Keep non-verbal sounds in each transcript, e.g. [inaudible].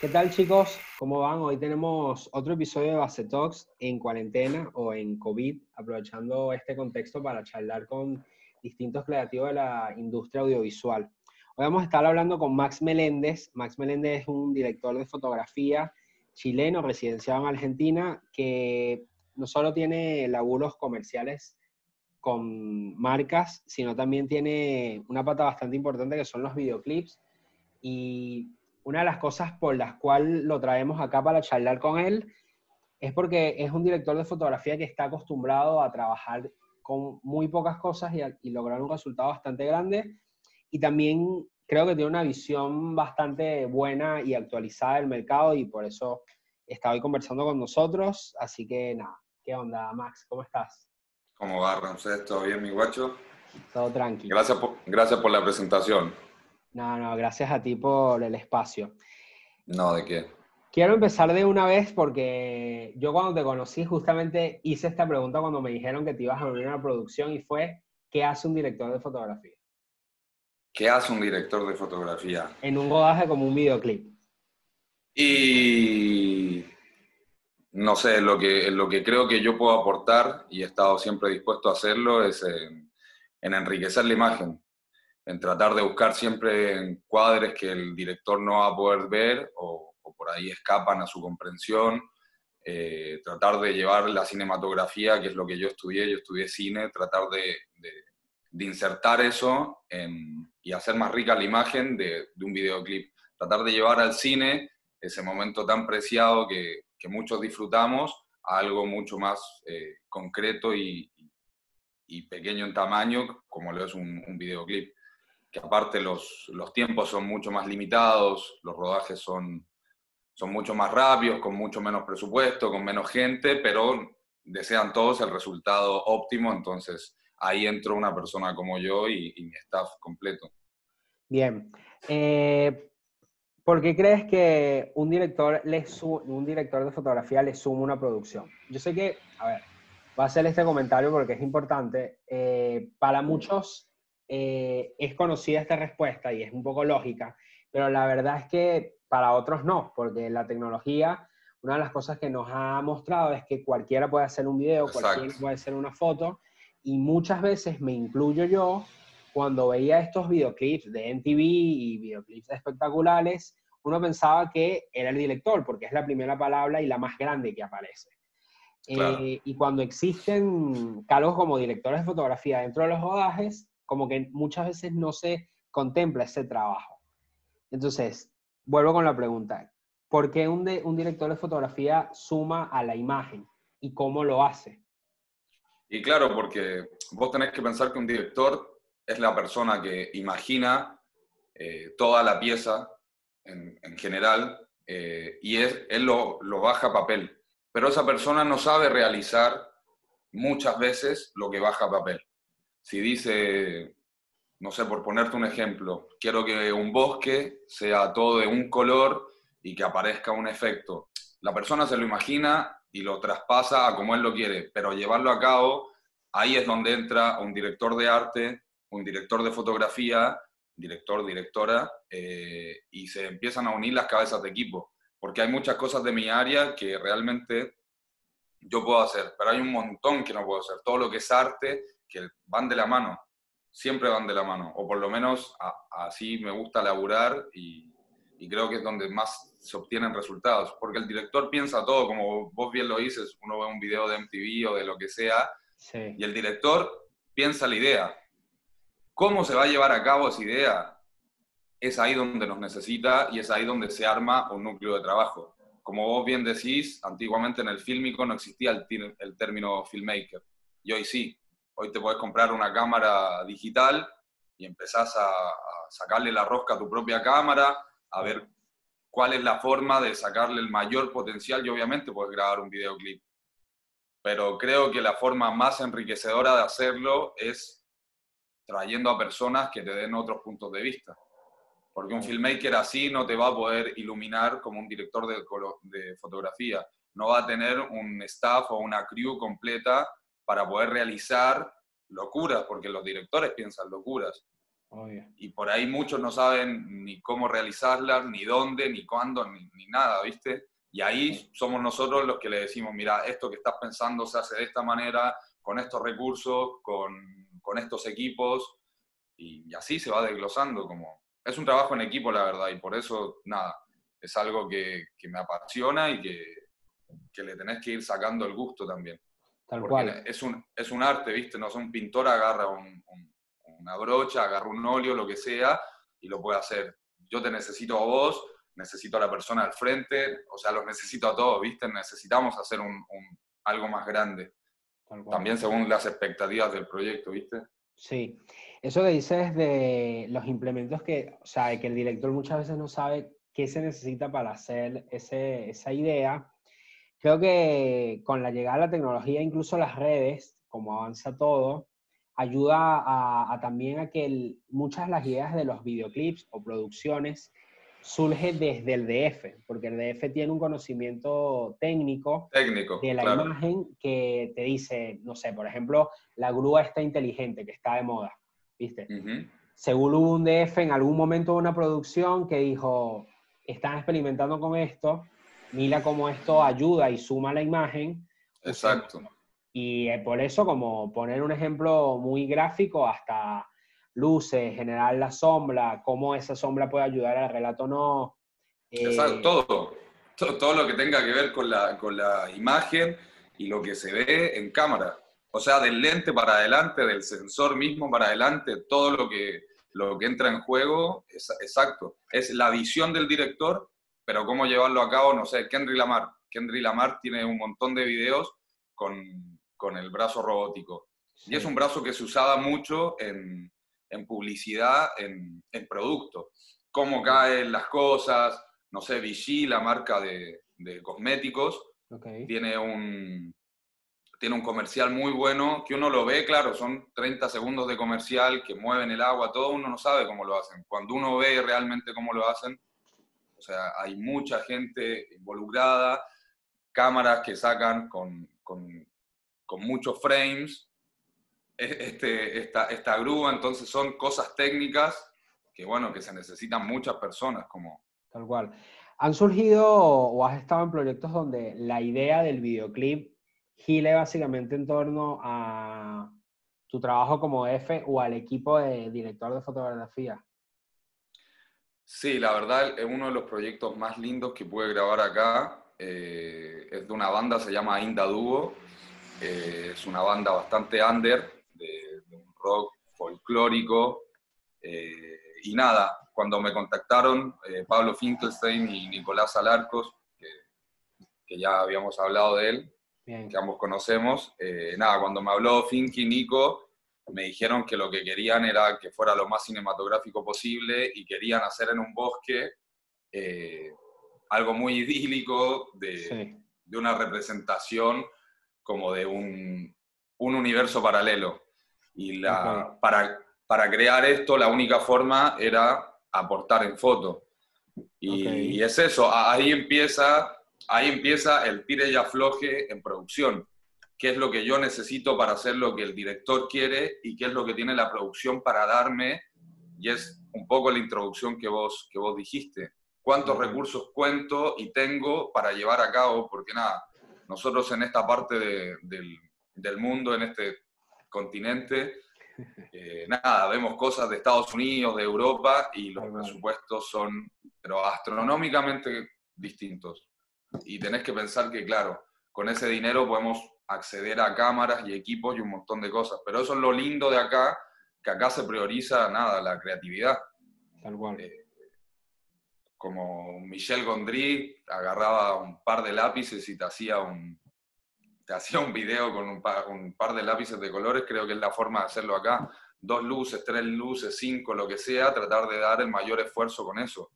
¿Qué tal chicos? ¿Cómo van? Hoy tenemos otro episodio de Base Talks en cuarentena o en COVID, aprovechando este contexto para charlar con distintos creativos de la industria audiovisual. Hoy vamos a estar hablando con Max Meléndez. Max Meléndez es un director de fotografía chileno residenciado en Argentina que no solo tiene laburos comerciales con marcas, sino también tiene una pata bastante importante que son los videoclips. Y una de las cosas por las cuales lo traemos acá para charlar con él es porque es un director de fotografía que está acostumbrado a trabajar con muy pocas cosas y, lograr un resultado bastante grande. Y también creo que tiene una visión bastante buena y actualizada del mercado y por eso está hoy conversando con nosotros. Así que nada, ¿qué onda, Max? ¿Cómo estás? ¿Cómo va, Ramsés? ¿Todo bien, mi guacho? Todo tranquilo. Gracias por, gracias por la presentación. No, no, gracias a ti por el espacio. No, ¿de qué? Quiero empezar de una vez porque yo cuando te conocí justamente hice esta pregunta cuando me dijeron que te ibas a unir a una producción y fue, ¿qué hace un director de fotografía? ¿Qué hace un director de fotografía? En un rodaje como un videoclip. Y no sé, lo que, lo que creo que yo puedo aportar, y he estado siempre dispuesto a hacerlo, es en, enriquecer la imagen, en tratar de buscar siempre cuadres que el director no va a poder ver o, por ahí escapan a su comprensión, eh, tratar de llevar la cinematografía, que es lo que yo estudié, yo estudié cine, tratar de, insertar eso y hacer más rica la imagen de, un videoclip, tratar de llevar al cine ese momento tan preciado que, que muchos disfrutamos a algo mucho más eh, concreto y, pequeño en tamaño, como lo es un, videoclip. Que aparte los, los, tiempos son mucho más limitados, los rodajes son, son mucho más rápidos, con mucho menos presupuesto, con menos gente, pero desean todos el resultado óptimo, entonces ahí entró una persona como yo y, mi staff completo. Bien. Eh, ¿Por qué crees que un director, le un director de fotografía le suma una producción? Yo sé que, a ver, va a hacer este comentario porque es importante. Eh, para muchos eh, es conocida esta respuesta y es un poco lógica, pero la verdad es que para otros no, porque la tecnología, una de las cosas que nos ha mostrado es que cualquiera puede hacer un video, cualquiera puede hacer una foto, y muchas veces me incluyo yo, cuando veía estos videoclips de MTV y videoclips espectaculares, uno pensaba que era el director, porque es la primera palabra y la más grande que aparece. Eh, y cuando existen cargos como directores de fotografía dentro de los rodajes, como que muchas veces no se contempla ese trabajo. Entonces, vuelvo con la pregunta, ¿por qué un, un director de fotografía suma a la imagen y cómo lo hace? Y claro, porque vos tenés que pensar que un director es la persona que imagina eh, toda la pieza en, general eh, y es, él lo, baja a papel. Pero esa persona no sabe realizar muchas veces lo que baja a papel. Si dice, no sé, por ponerte un ejemplo, quiero que un bosque sea todo de un color y que aparezca un efecto. La persona se lo imagina y lo traspasa a como él lo quiere, pero llevarlo a cabo, ahí es donde entra un director de arte un director de fotografía, director, directora, eh, y se empiezan a unir las cabezas de equipo, porque hay muchas cosas de mi área que realmente yo puedo hacer, pero hay un montón que no puedo hacer. Todo lo que es arte, que van de la mano, siempre van de la mano, o por lo menos así me gusta laburar y, y creo que es donde más se obtienen resultados, porque el director piensa todo, como vos bien lo dices, uno ve un video de MTV o de lo que sea, y el director piensa la idea, ¿Cómo se va a llevar a cabo esa idea? Es ahí donde nos necesita y es ahí donde se arma un núcleo de trabajo. Como vos bien decís, antiguamente en el fílmico no existía el, término filmmaker. Y hoy sí. Hoy te puedes comprar una cámara digital y empezás a, a sacarle la rosca a tu propia cámara, a ver cuál es la forma de sacarle el mayor potencial y obviamente puedes grabar un videoclip. Pero creo que la forma más enriquecedora de hacerlo es trayendo a personas que te den otros puntos de vista. Porque un filmmaker así no te va a poder iluminar como un director de, de fotografía. No va a tener un staff o una crew completa para poder realizar locuras, porque los directores piensan locuras. Y por ahí muchos no saben ni cómo realizarlas, ni dónde, ni cuándo, ni, ni nada, ¿viste? Y ahí somos nosotros los que le decimos, mira, esto que estás pensando se hace de esta manera, con estos recursos, con, con estos equipos, y, así se va desglosando. Como, es un trabajo en equipo, la verdad, y por eso, nada, es algo que, que me apasiona y que, que, le tenés que ir sacando el gusto también. Tal cual. Es un, es un arte, ¿viste? No es un pintor agarra una brocha, agarra un óleo, lo que sea, y lo puede hacer. Yo te necesito a vos, necesito a la persona al frente, o sea, los necesito a todos, ¿viste? Necesitamos hacer un, algo más grande. También según las expectativas del proyecto, ¿viste? Sí, eso que dices de los implementos que, o sea, que el director muchas veces no sabe qué se necesita para hacer ese, esa idea. Creo que con la llegada de la tecnología, incluso las redes, como avanza todo, ayuda a, también a que muchas de las ideas de los videoclips o producciones surge desde el DF, porque el DF tiene un conocimiento técnico, técnico de la imagen que te dice, no sé, por ejemplo, la grúa está inteligente, que está de moda, ¿viste? Según hubo un DF en algún momento de una producción que dijo, están experimentando con esto, mira cómo esto ayuda y suma la imagen. Exacto. Y eh, por eso, como poner un ejemplo muy gráfico, hasta luces, generar la sombra, cómo esa sombra puede ayudar al relato no. Eh, todo, todo, lo que tenga que ver con la, con la imagen y lo que se ve en cámara. O sea, del lente para adelante, del sensor mismo para adelante, todo lo que, lo que entra en juego, es, exacto. Es la visión del director, pero cómo llevarlo a cabo, no sé, Kendry Lamar. Kendry Lamar tiene un montón de videos con, con el brazo robótico. Y es un brazo que se usaba mucho en, en publicidad, en, en producto. Cómo caen las cosas, no sé, Vichy, la marca de, de cosméticos, tiene, un, tiene un comercial muy bueno, que uno lo ve, claro, son 30 segundos de comercial que mueven el agua, todo uno no sabe cómo lo hacen. Cuando uno ve realmente cómo lo hacen, o sea, hay mucha gente involucrada, cámaras que sacan con, con, muchos frames, este, esta, esta grúa, entonces son cosas técnicas que, bueno, que se necesitan muchas personas como... Tal cual. ¿Han surgido o has estado en proyectos donde la idea del videoclip gile básicamente en torno a tu trabajo como F o al equipo de director de fotografía? Sí, la verdad es uno de los proyectos más lindos que pude grabar acá. Eh, es de una banda, se llama Inda Duo. Eh, es una banda bastante under, rock folclórico. Eh, y nada, cuando me contactaron eh, Pablo Finkelstein y Nicolás Alarcos, que, ya habíamos hablado de él, que ambos conocemos, eh, nada, cuando me habló Finky y Nico, me dijeron que lo que querían era que fuera lo más cinematográfico posible y querían hacer en un bosque algo muy idílico de, de, una representación como de un, un universo paralelo. Y la, para, para crear esto, la única forma era aportar en foto. Y, es eso, ahí empieza, ahí empieza el tire y afloje en producción. ¿Qué es lo que yo necesito para hacer lo que el director quiere y qué es lo que tiene la producción para darme? Y es un poco la introducción que vos, que vos dijiste. ¿Cuántos recursos cuento y tengo para llevar a cabo? Porque nada, nosotros en esta parte del, del mundo, en este continente. [laughs] Eh, nada, vemos cosas de Estados Unidos, de Europa, y los presupuestos son, pero astronómicamente distintos. Y tenés que pensar que, claro, con ese dinero podemos acceder a cámaras y equipos y un montón de cosas. Pero eso es lo lindo de acá, que acá se prioriza, nada, la creatividad. Tal cual. Eh, como Michel Gondry agarraba un par de lápices y te hacía un, te hacía un video con un par, de lápices de colores, creo que es la forma de hacerlo acá. Dos luces, tres luces, cinco, lo que sea, tratar de dar el mayor esfuerzo con eso.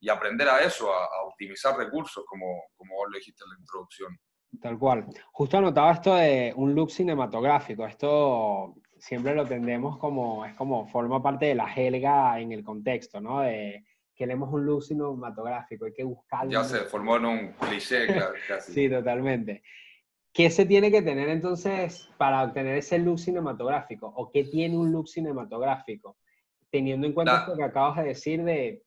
Y aprender a eso, a, optimizar recursos, como, como vos lo dijiste en la introducción. Tal cual. Justo anotaba esto de un look cinematográfico. Esto siempre lo tendemos como, es como forma parte de la jelga en el contexto, ¿no? De queremos un look cinematográfico, hay que buscarlo. Ya se formó en un cliché, [laughs] casi. sí, totalmente. ¿Qué se tiene que tener entonces para obtener ese look cinematográfico? ¿O qué tiene un look cinematográfico? teniendo en cuenta esto que acabas de decir de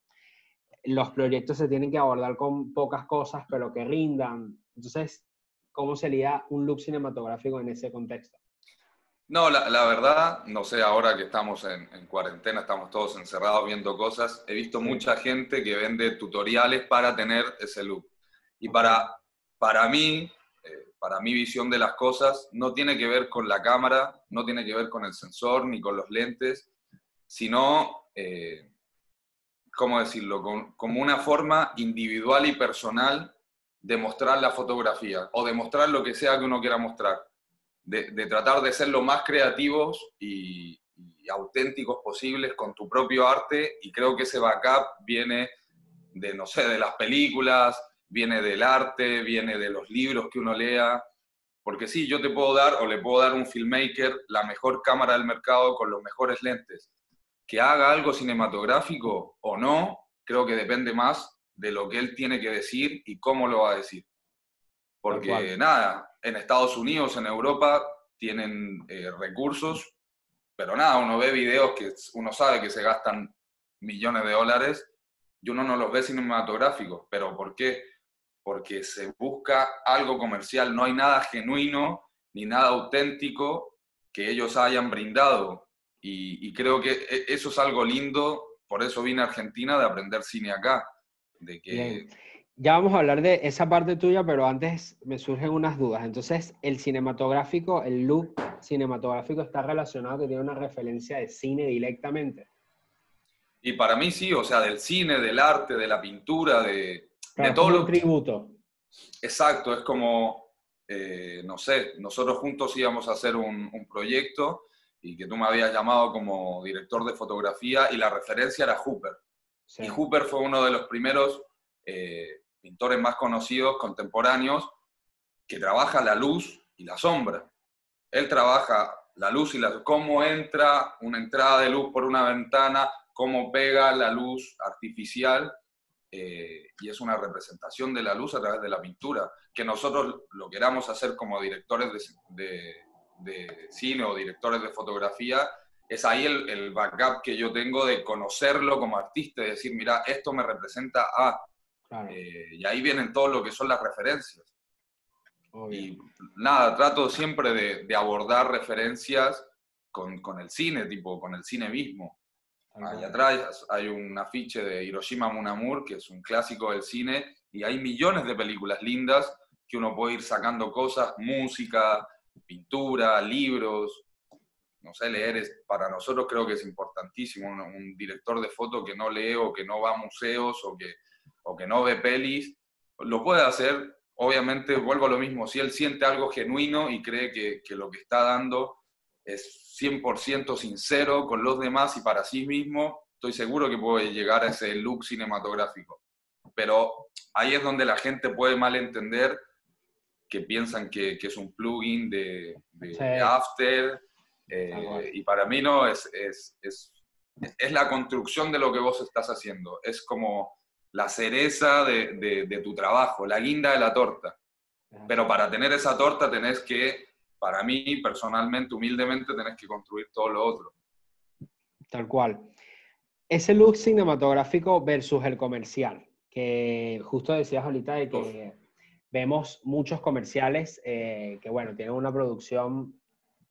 los proyectos se tienen que abordar con pocas cosas, pero que rindan. Entonces, ¿cómo sería un look cinematográfico en ese contexto? No, la, verdad, no sé, ahora que estamos en, cuarentena, estamos todos encerrados viendo cosas, he visto mucha gente que vende tutoriales para tener ese look. Y para, para mí, eh, para mi visión de las cosas, no tiene que ver con la cámara, no tiene que ver con el sensor ni con los lentes, sino, eh, ¿cómo decirlo?, como una forma individual y personal de mostrar la fotografía o de mostrar lo que sea que uno quiera mostrar de, tratar de ser lo más creativos y, auténticos posibles con tu propio arte y creo que ese backup viene de, no sé, de las películas, viene del arte, viene de los libros que uno lea, porque sí, yo te puedo dar o le puedo dar a un filmmaker la mejor cámara del mercado con los mejores lentes. Que haga algo cinematográfico o no, creo que depende más de lo que él tiene que decir y cómo lo va a decir. Porque nada, en Estados Unidos, en Europa, tienen eh, recursos, pero nada, uno ve videos que uno sabe que se gastan millones de dólares y uno no los ve cinematográficos. ¿Pero por qué? Porque se busca algo comercial, no hay nada genuino ni nada auténtico que ellos hayan brindado. Y, creo que e, eso es algo lindo, por eso vine a Argentina de aprender cine acá. De que, ya vamos a hablar de esa parte tuya, pero antes me surgen unas dudas. Entonces, el cinematográfico, el look cinematográfico está relacionado, que tiene una referencia de cine directamente. Y para mí sí, o sea, del cine, del arte, de la pintura, de, de todo lo tributo. Exacto, es como, eh, no sé, nosotros juntos íbamos a hacer un, proyecto y que tú me habías llamado como director de fotografía y la referencia era Hooper. Y Hooper fue uno de los primeros eh, pintores más conocidos, contemporáneos, que trabaja la luz y la sombra. Él trabaja la luz y la cómo entra una entrada de luz por una ventana, cómo pega la luz artificial, eh, y es una representación de la luz a través de la pintura. Que nosotros lo queramos hacer como directores de, cine o directores de fotografía, es ahí el, el, backup que yo tengo de conocerlo como artista y decir, mira, esto me representa a, eh, y ahí vienen todo lo que son las referencias. Y nada, trato siempre de, abordar referencias con, con, el cine, tipo con el cine mismo. Ahí atrás hay un afiche de Hiroshima Munamur, que es un clásico del cine, y hay millones de películas lindas que uno puede ir sacando cosas, música, pintura, libros. No sé, leer es, para nosotros creo que es importantísimo. Un, un director de foto que no lee o que no va a museos o que o que no ve pelis, lo puede hacer. Obviamente, vuelvo a lo mismo, si él siente algo genuino y cree que, lo que está dando es 100% sincero con los demás y para sí mismo, estoy seguro que puede llegar a ese look cinematográfico. Pero ahí es donde la gente puede malentender que piensan que, es un plugin de, After. Eh, y para mí no, es, es, es, es, la construcción de lo que vos estás haciendo. Es como la cereza de, tu trabajo, la guinda de la torta. Pero para tener esa torta tenés que, para mí personalmente, humildemente, tenés que construir todo lo otro. Tal cual. Ese look cinematográfico versus el comercial, que justo decías ahorita de que vemos muchos comerciales eh, que, bueno, tienen una producción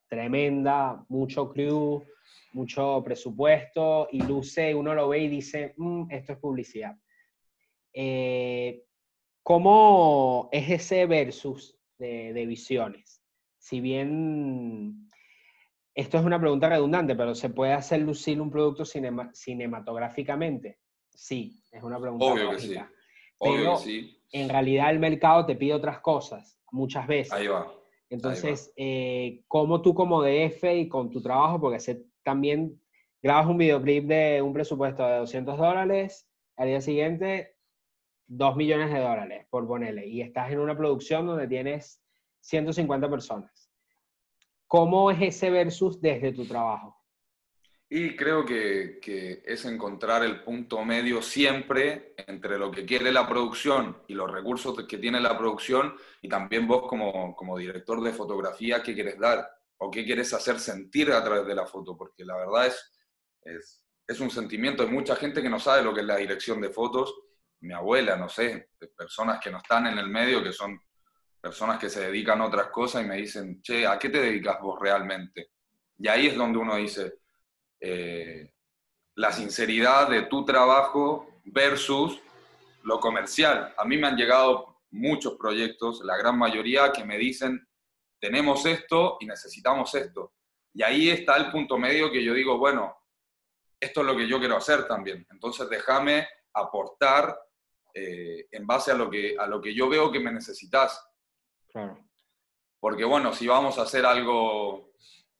tremenda, mucho crew, mucho presupuesto y luce, uno lo ve y dice, mm, esto es publicidad. Eh, ¿cómo es ese versus de, visiones? Si bien esto es una pregunta redundante, pero ¿se puede hacer lucir un producto cinematográficamente? Sí, es una pregunta Obvio que sí. Obvio que sí. en realidad el mercado te pide otras cosas, muchas veces. Ahí va. Entonces, eh, ¿cómo tú como DF y con tu trabajo, porque también grabas un videoclip de un presupuesto de 200 dólares, al día siguiente 2 millones de dólares, por ponerle, y estás en una producción donde tienes 150 personas. ¿Cómo es ese versus desde tu trabajo? Y creo que, es encontrar el punto medio siempre entre lo que quiere la producción y los recursos que tiene la producción y también vos como, como director de fotografía, qué quieres dar o qué quieres hacer sentir a través de la foto, porque la verdad es, es es un sentimiento. Hay mucha gente que no sabe lo que es la dirección de fotos. Mi abuela, no sé, personas que no están en el medio, que son personas que se dedican a otras cosas y me dicen, che, ¿a qué te dedicas vos realmente? Y ahí es donde uno dice, eh, la sinceridad de tu trabajo versus lo comercial. A mí me han llegado muchos proyectos, la gran mayoría, que me dicen, tenemos esto y necesitamos esto. Y ahí está el punto medio que yo digo, bueno, esto es lo que yo quiero hacer también. Entonces déjame aportar eh, en base a lo, que, a lo que yo veo que me necesitas. Claro. Porque bueno, si vamos a hacer algo,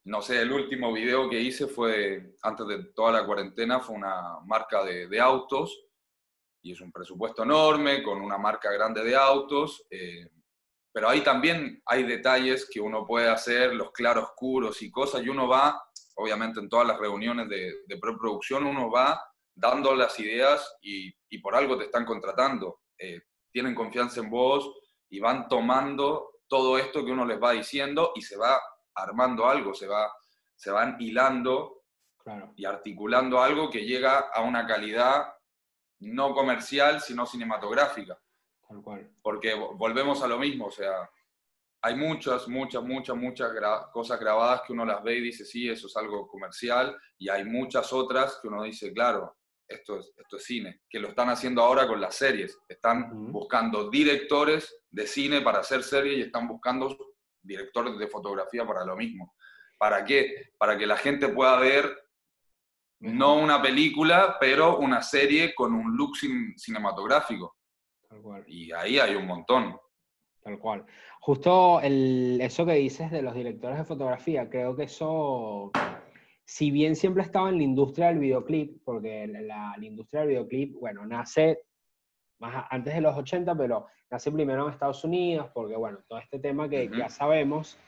no sé, el último video que hice fue, antes de toda la cuarentena, fue una marca de, autos y es un presupuesto enorme con una marca grande de autos. Eh, pero ahí también hay detalles que uno puede hacer, los claroscuros y cosas, y uno va, obviamente en todas las reuniones de, de preproducción, uno va dando las ideas y, y por algo te están contratando. Eh, tienen confianza en vos y van tomando todo esto que uno les va diciendo y se va armando algo, se, va, se van hilando y articulando algo que llega a una calidad no comercial, sino cinematográfica. Porque volvemos a lo mismo, o sea, hay muchas, muchas, muchas, muchas cosas grabadas que uno las ve y dice, sí, eso es algo comercial, y hay muchas otras que uno dice, claro, esto es, esto es cine, que lo están haciendo ahora con las series. Están buscando directores de cine para hacer series y están buscando directores de fotografía para lo mismo. ¿Para qué? Para que la gente pueda ver no una película, pero una serie con un look cinematográfico. Y ahí hay un montón. Tal cual. Justo el, eso que dices de los directores de fotografía, creo que eso, si bien siempre estaba en la industria del videoclip, porque la, industria del videoclip, bueno, nace más antes de los 80, pero nace primero en Estados Unidos, porque bueno, todo este tema que ya sabemos.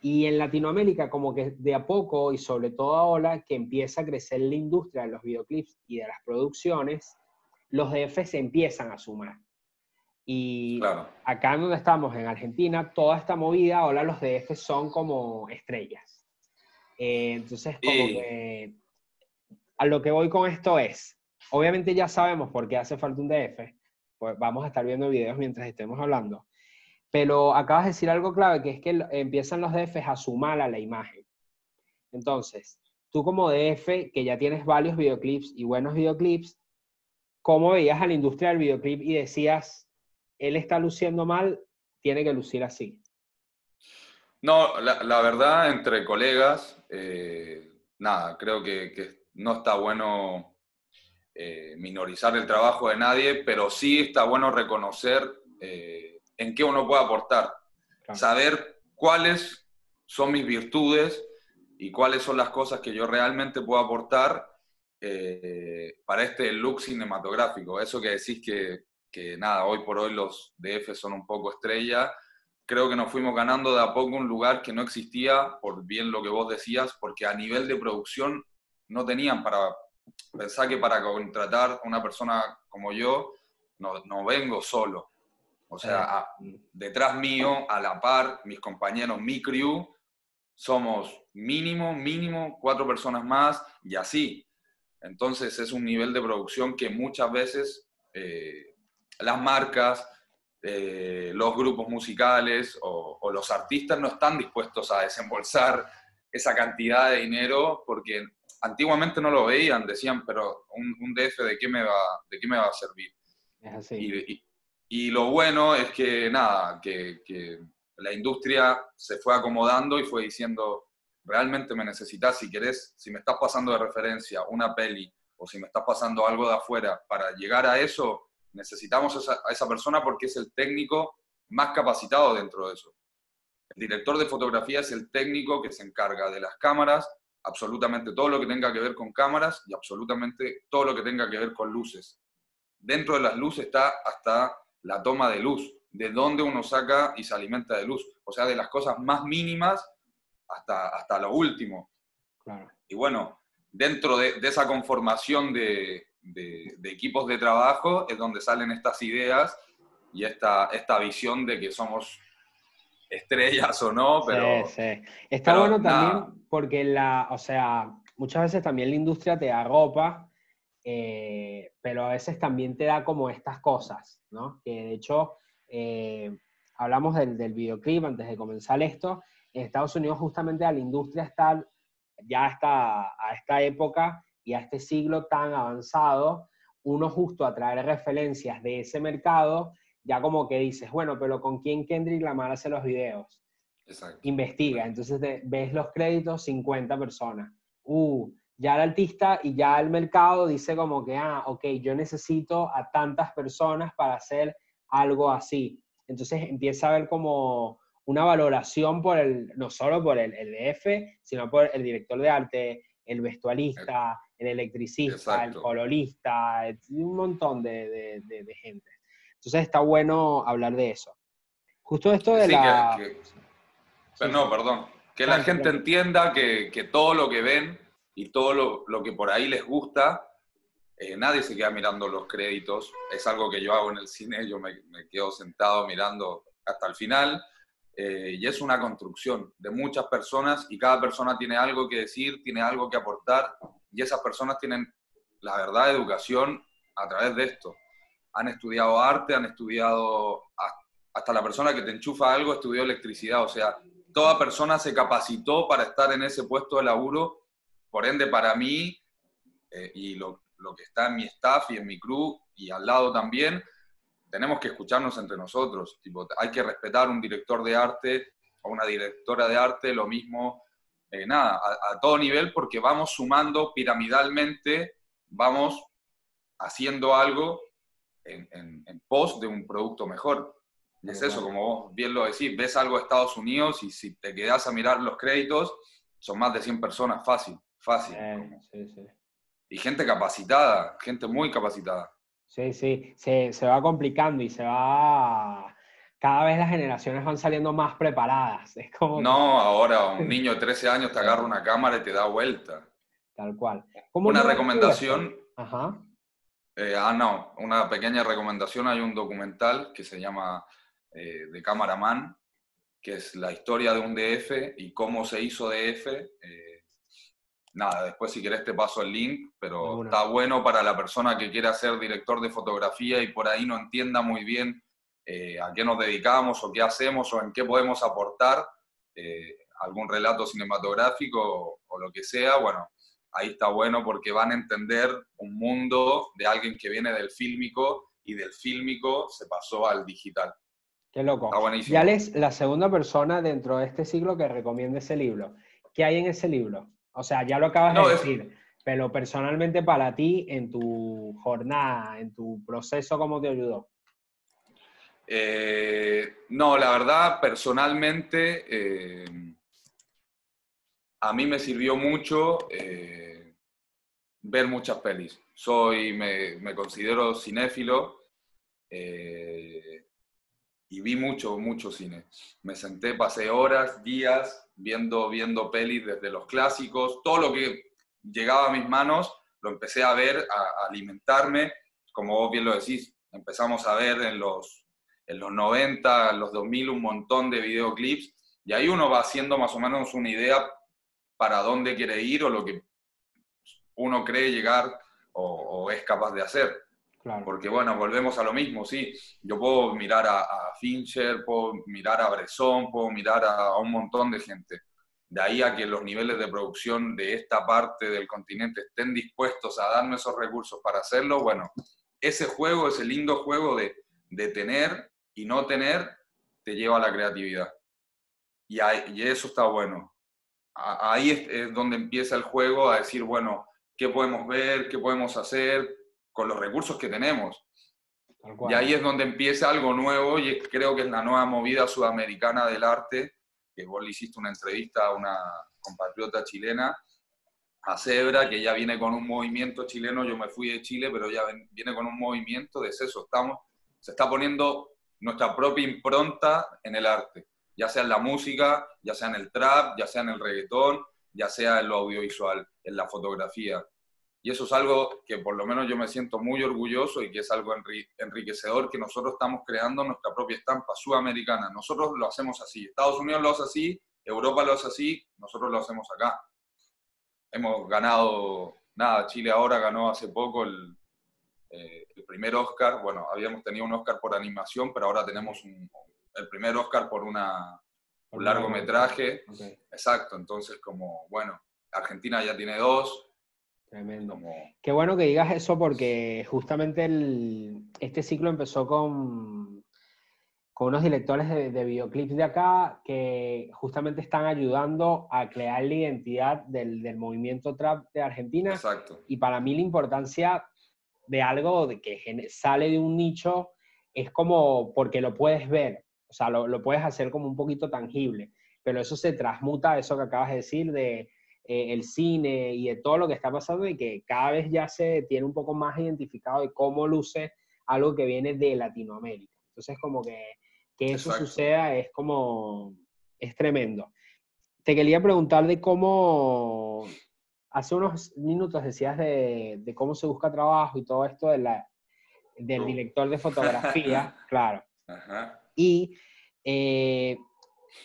Y en Latinoamérica, como que de a poco, y sobre todo ahora que empieza a crecer la industria de los videoclips y de las producciones, los DF se empiezan a sumar. Y acá donde estamos, en Argentina, toda esta movida, ahora los DF son como estrellas. Eh, entonces, como que a lo que voy con esto es, obviamente ya sabemos por qué hace falta un DF, pues vamos a estar viendo videos mientras estemos hablando, pero acabas de decir algo clave, que es que empiezan los DFs a sumar a la imagen. Entonces, tú como DF, que ya tienes varios videoclips y buenos videoclips, ¿cómo veías a la industria del videoclip y decías, él está luciendo mal, tiene que lucir así. No, la, verdad, entre colegas, eh, nada, creo que, no está bueno eh, minorizar el trabajo de nadie, pero sí está bueno reconocer eh, en qué uno puede aportar, saber cuáles son mis virtudes y cuáles son las cosas que yo realmente puedo aportar para este look cinematográfico. Eso que decís que, que nada, hoy por hoy los DF son un poco estrella. Creo que nos fuimos ganando de a poco un lugar que no existía, por bien lo que vos decías, porque a nivel de producción no tenían para pensar que para contratar a una persona como yo, no, no vengo solo. O sea, detrás mío, a la par, mis compañeros, mi crew, somos mínimo, mínimo cuatro personas más y así. Entonces es un nivel de producción que muchas veces eh, las marcas, eh, los grupos musicales o, los artistas no están dispuestos a desembolsar esa cantidad de dinero porque antiguamente no lo veían, decían, pero un, DF de qué me va, de qué me va a servir. Y, lo bueno es que nada, que, que, la industria se fue acomodando y fue diciendo, realmente me necesitas, si querés, si me estás pasando de referencia una peli o si me estás pasando algo de afuera para llegar a eso, necesitamos a esa, persona porque es el técnico más capacitado dentro de eso. El director de fotografía es el técnico que se encarga de las cámaras, absolutamente todo lo que tenga que ver con cámaras y absolutamente todo lo que tenga que ver con luces. Dentro de las luces está hasta la toma de luz, de dónde uno saca y se alimenta de luz, o sea, de las cosas más mínimas hasta, hasta lo último. Y bueno, dentro de esa conformación de, de, equipos de trabajo es donde salen estas ideas y esta, esta visión de que somos estrellas o no, pero... Sí, sí. Está bueno también porque la, o sea, muchas veces también la industria te da ropa, eh, pero a veces también te da como estas cosas, ¿no? Que de hecho, eh, hablamos del, del, videoclip antes de comenzar esto, en Estados Unidos justamente a la industria está ya está a esta época y a este siglo tan avanzado, uno justo a traer referencias de ese mercado, ya como que dices, bueno, pero ¿con quién Kendrick Lamar hace los videos? Investiga, entonces ves los créditos, 50 personas. Uh, ya el artista y ya el mercado dice como que, ah, ok, yo necesito a tantas personas para hacer algo así. Entonces empieza a ver como una valoración por el, no solo por el, el DF, sino por el director de arte, el vestualista, el electricista, el colorista, un montón de, de, gente. Entonces está bueno hablar de eso. Justo esto de la... No, perdón. Que la gente entienda que, que, todo lo que ven y todo lo, lo que por ahí les gusta, eh, nadie se queda mirando los créditos. Es algo que yo hago en el cine, yo me, me quedo sentado mirando hasta el final. Eh, y es una construcción de muchas personas y cada persona tiene algo que decir, tiene algo que aportar y esas personas tienen la verdad educación a través de esto. Han estudiado arte, han estudiado, hasta la persona que te enchufa algo estudió electricidad, o sea, toda persona se capacitó para estar en ese puesto de laburo, por ende para mí eh, y lo, lo, que está en mi staff y en mi crew y al lado también, tenemos que escucharnos entre nosotros, tipo, hay que respetar un director de arte o una directora de arte, lo mismo, eh, nada, a, todo nivel, porque vamos sumando piramidalmente, vamos haciendo algo en, en pos de un producto mejor. Y es eso, como vos bien lo decís, ves algo de Estados Unidos y si te quedas a mirar los créditos, son más de 100 personas, fácil, fácil. Y gente capacitada, gente muy capacitada. Sí, sí, se, se, va complicando y se va... Cada vez las generaciones van saliendo más preparadas. Es como no, ahora un [laughs] niño de 13 años te agarra una cámara y te da vuelta. Tal cual. una recomendación... Ajá. Eh, ah, no, una pequeña recomendación. Hay un documental que se llama eh, De Cameraman, que es la historia de un DF y cómo se hizo DF. Eh, nada, después si querés te paso el link, pero está bueno para la persona que quiera ser director de fotografía y por ahí no entienda muy bien eh, a qué nos dedicamos o qué hacemos o en qué podemos aportar algún relato cinematográfico o, lo que sea, bueno, ahí está bueno porque van a entender un mundo de alguien que viene del fílmico y del fílmico se pasó al digital. Qué loco. Está buenísimo. Ya es la segunda persona dentro de este siglo que recomienda ese libro. ¿Qué hay en ese libro? O sea, ya lo acabas de decir, pero personalmente para ti, en tu jornada, en tu proceso, ¿cómo te ayudó? Eh, no, la verdad, personalmente, eh, a mí me sirvió mucho eh, ver muchas pelis. Soy, me, considero cinéfilo y vi mucho, mucho cine. Me senté, pasé horas, días viendo, viendo pelis desde los clásicos, todo lo que llegaba a mis manos lo empecé a ver, a, alimentarme, como vos bien lo decís, empezamos a ver en los, en los 90, en los 2000 un montón de videoclips y ahí uno va haciendo más o menos una idea para dónde quiere ir o lo que uno cree llegar o es capaz de hacer. Porque bueno, volvemos a lo mismo, sí. Yo puedo mirar a, Fincher, puedo mirar a Bresson, puedo mirar a, un montón de gente. De ahí a que los niveles de producción de esta parte del continente estén dispuestos a darme esos recursos para hacerlo, bueno, ese juego, ese lindo juego de, de tener y no tener, te lleva a la creatividad. Y, y eso está bueno. Ahí es, es donde empieza el juego a decir, bueno, ¿qué podemos ver? ¿Qué podemos hacer? con los recursos que tenemos. Y ahí es donde empieza algo nuevo y creo que es la nueva movida sudamericana del arte, que vos le hiciste una entrevista a una compatriota chilena, a Zebra, que ya viene con un movimiento chileno, yo me fui de Chile, pero ya viene con un movimiento de eso, estamos, se está poniendo nuestra propia impronta en el arte, ya sea en la música, ya sea en el trap, ya sea en el reggaetón, ya sea en lo audiovisual, en la fotografía. Y eso es algo que por lo menos yo me siento muy orgulloso y que es algo enriquecedor que nosotros estamos creando nuestra propia estampa sudamericana. Nosotros lo hacemos así. Estados Unidos lo hace así, Europa lo hace así, nosotros lo hacemos acá. hemos ganado, nada, Chile ahora ganó hace poco el, eh, el primer Oscar. Bueno, habíamos tenido un Oscar por animación, pero ahora tenemos el primer Oscar por una, un largometraje. Exacto, entonces como, bueno, Argentina ya tiene dos. Tremendo. Qué bueno que digas eso porque justamente el, este ciclo empezó con, con unos directores de, videoclips de acá que justamente están ayudando a crear la identidad del, del movimiento trap de Argentina. Exacto. Y para mí la importancia de algo de que sale de un nicho es como porque lo puedes ver, o sea, lo, lo puedes hacer como un poquito tangible, pero eso se transmuta a eso que acabas de decir de eh, el cine y de todo lo que está pasando y que cada vez ya se tiene un poco más identificado de cómo luce algo que viene de Latinoamérica. Entonces, como que, que eso suceda es como, es tremendo. Te quería preguntar de cómo, hace unos minutos decías de, de cómo se busca trabajo y todo esto de la, del director de [laughs] fotografía, claro. Y eh,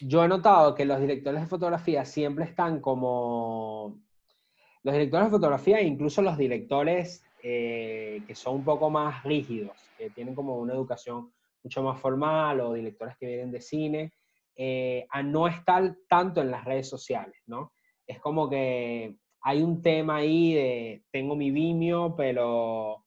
yo he notado que los directores de fotografía siempre están como... Los directores de fotografía incluso los directores eh, que son un poco más rígidos, que tienen como una educación mucho más formal o directores que vienen de cine, eh, a no estar tanto en las redes sociales, ¿no? Es como que hay un tema ahí de tengo mi Vimeo, pero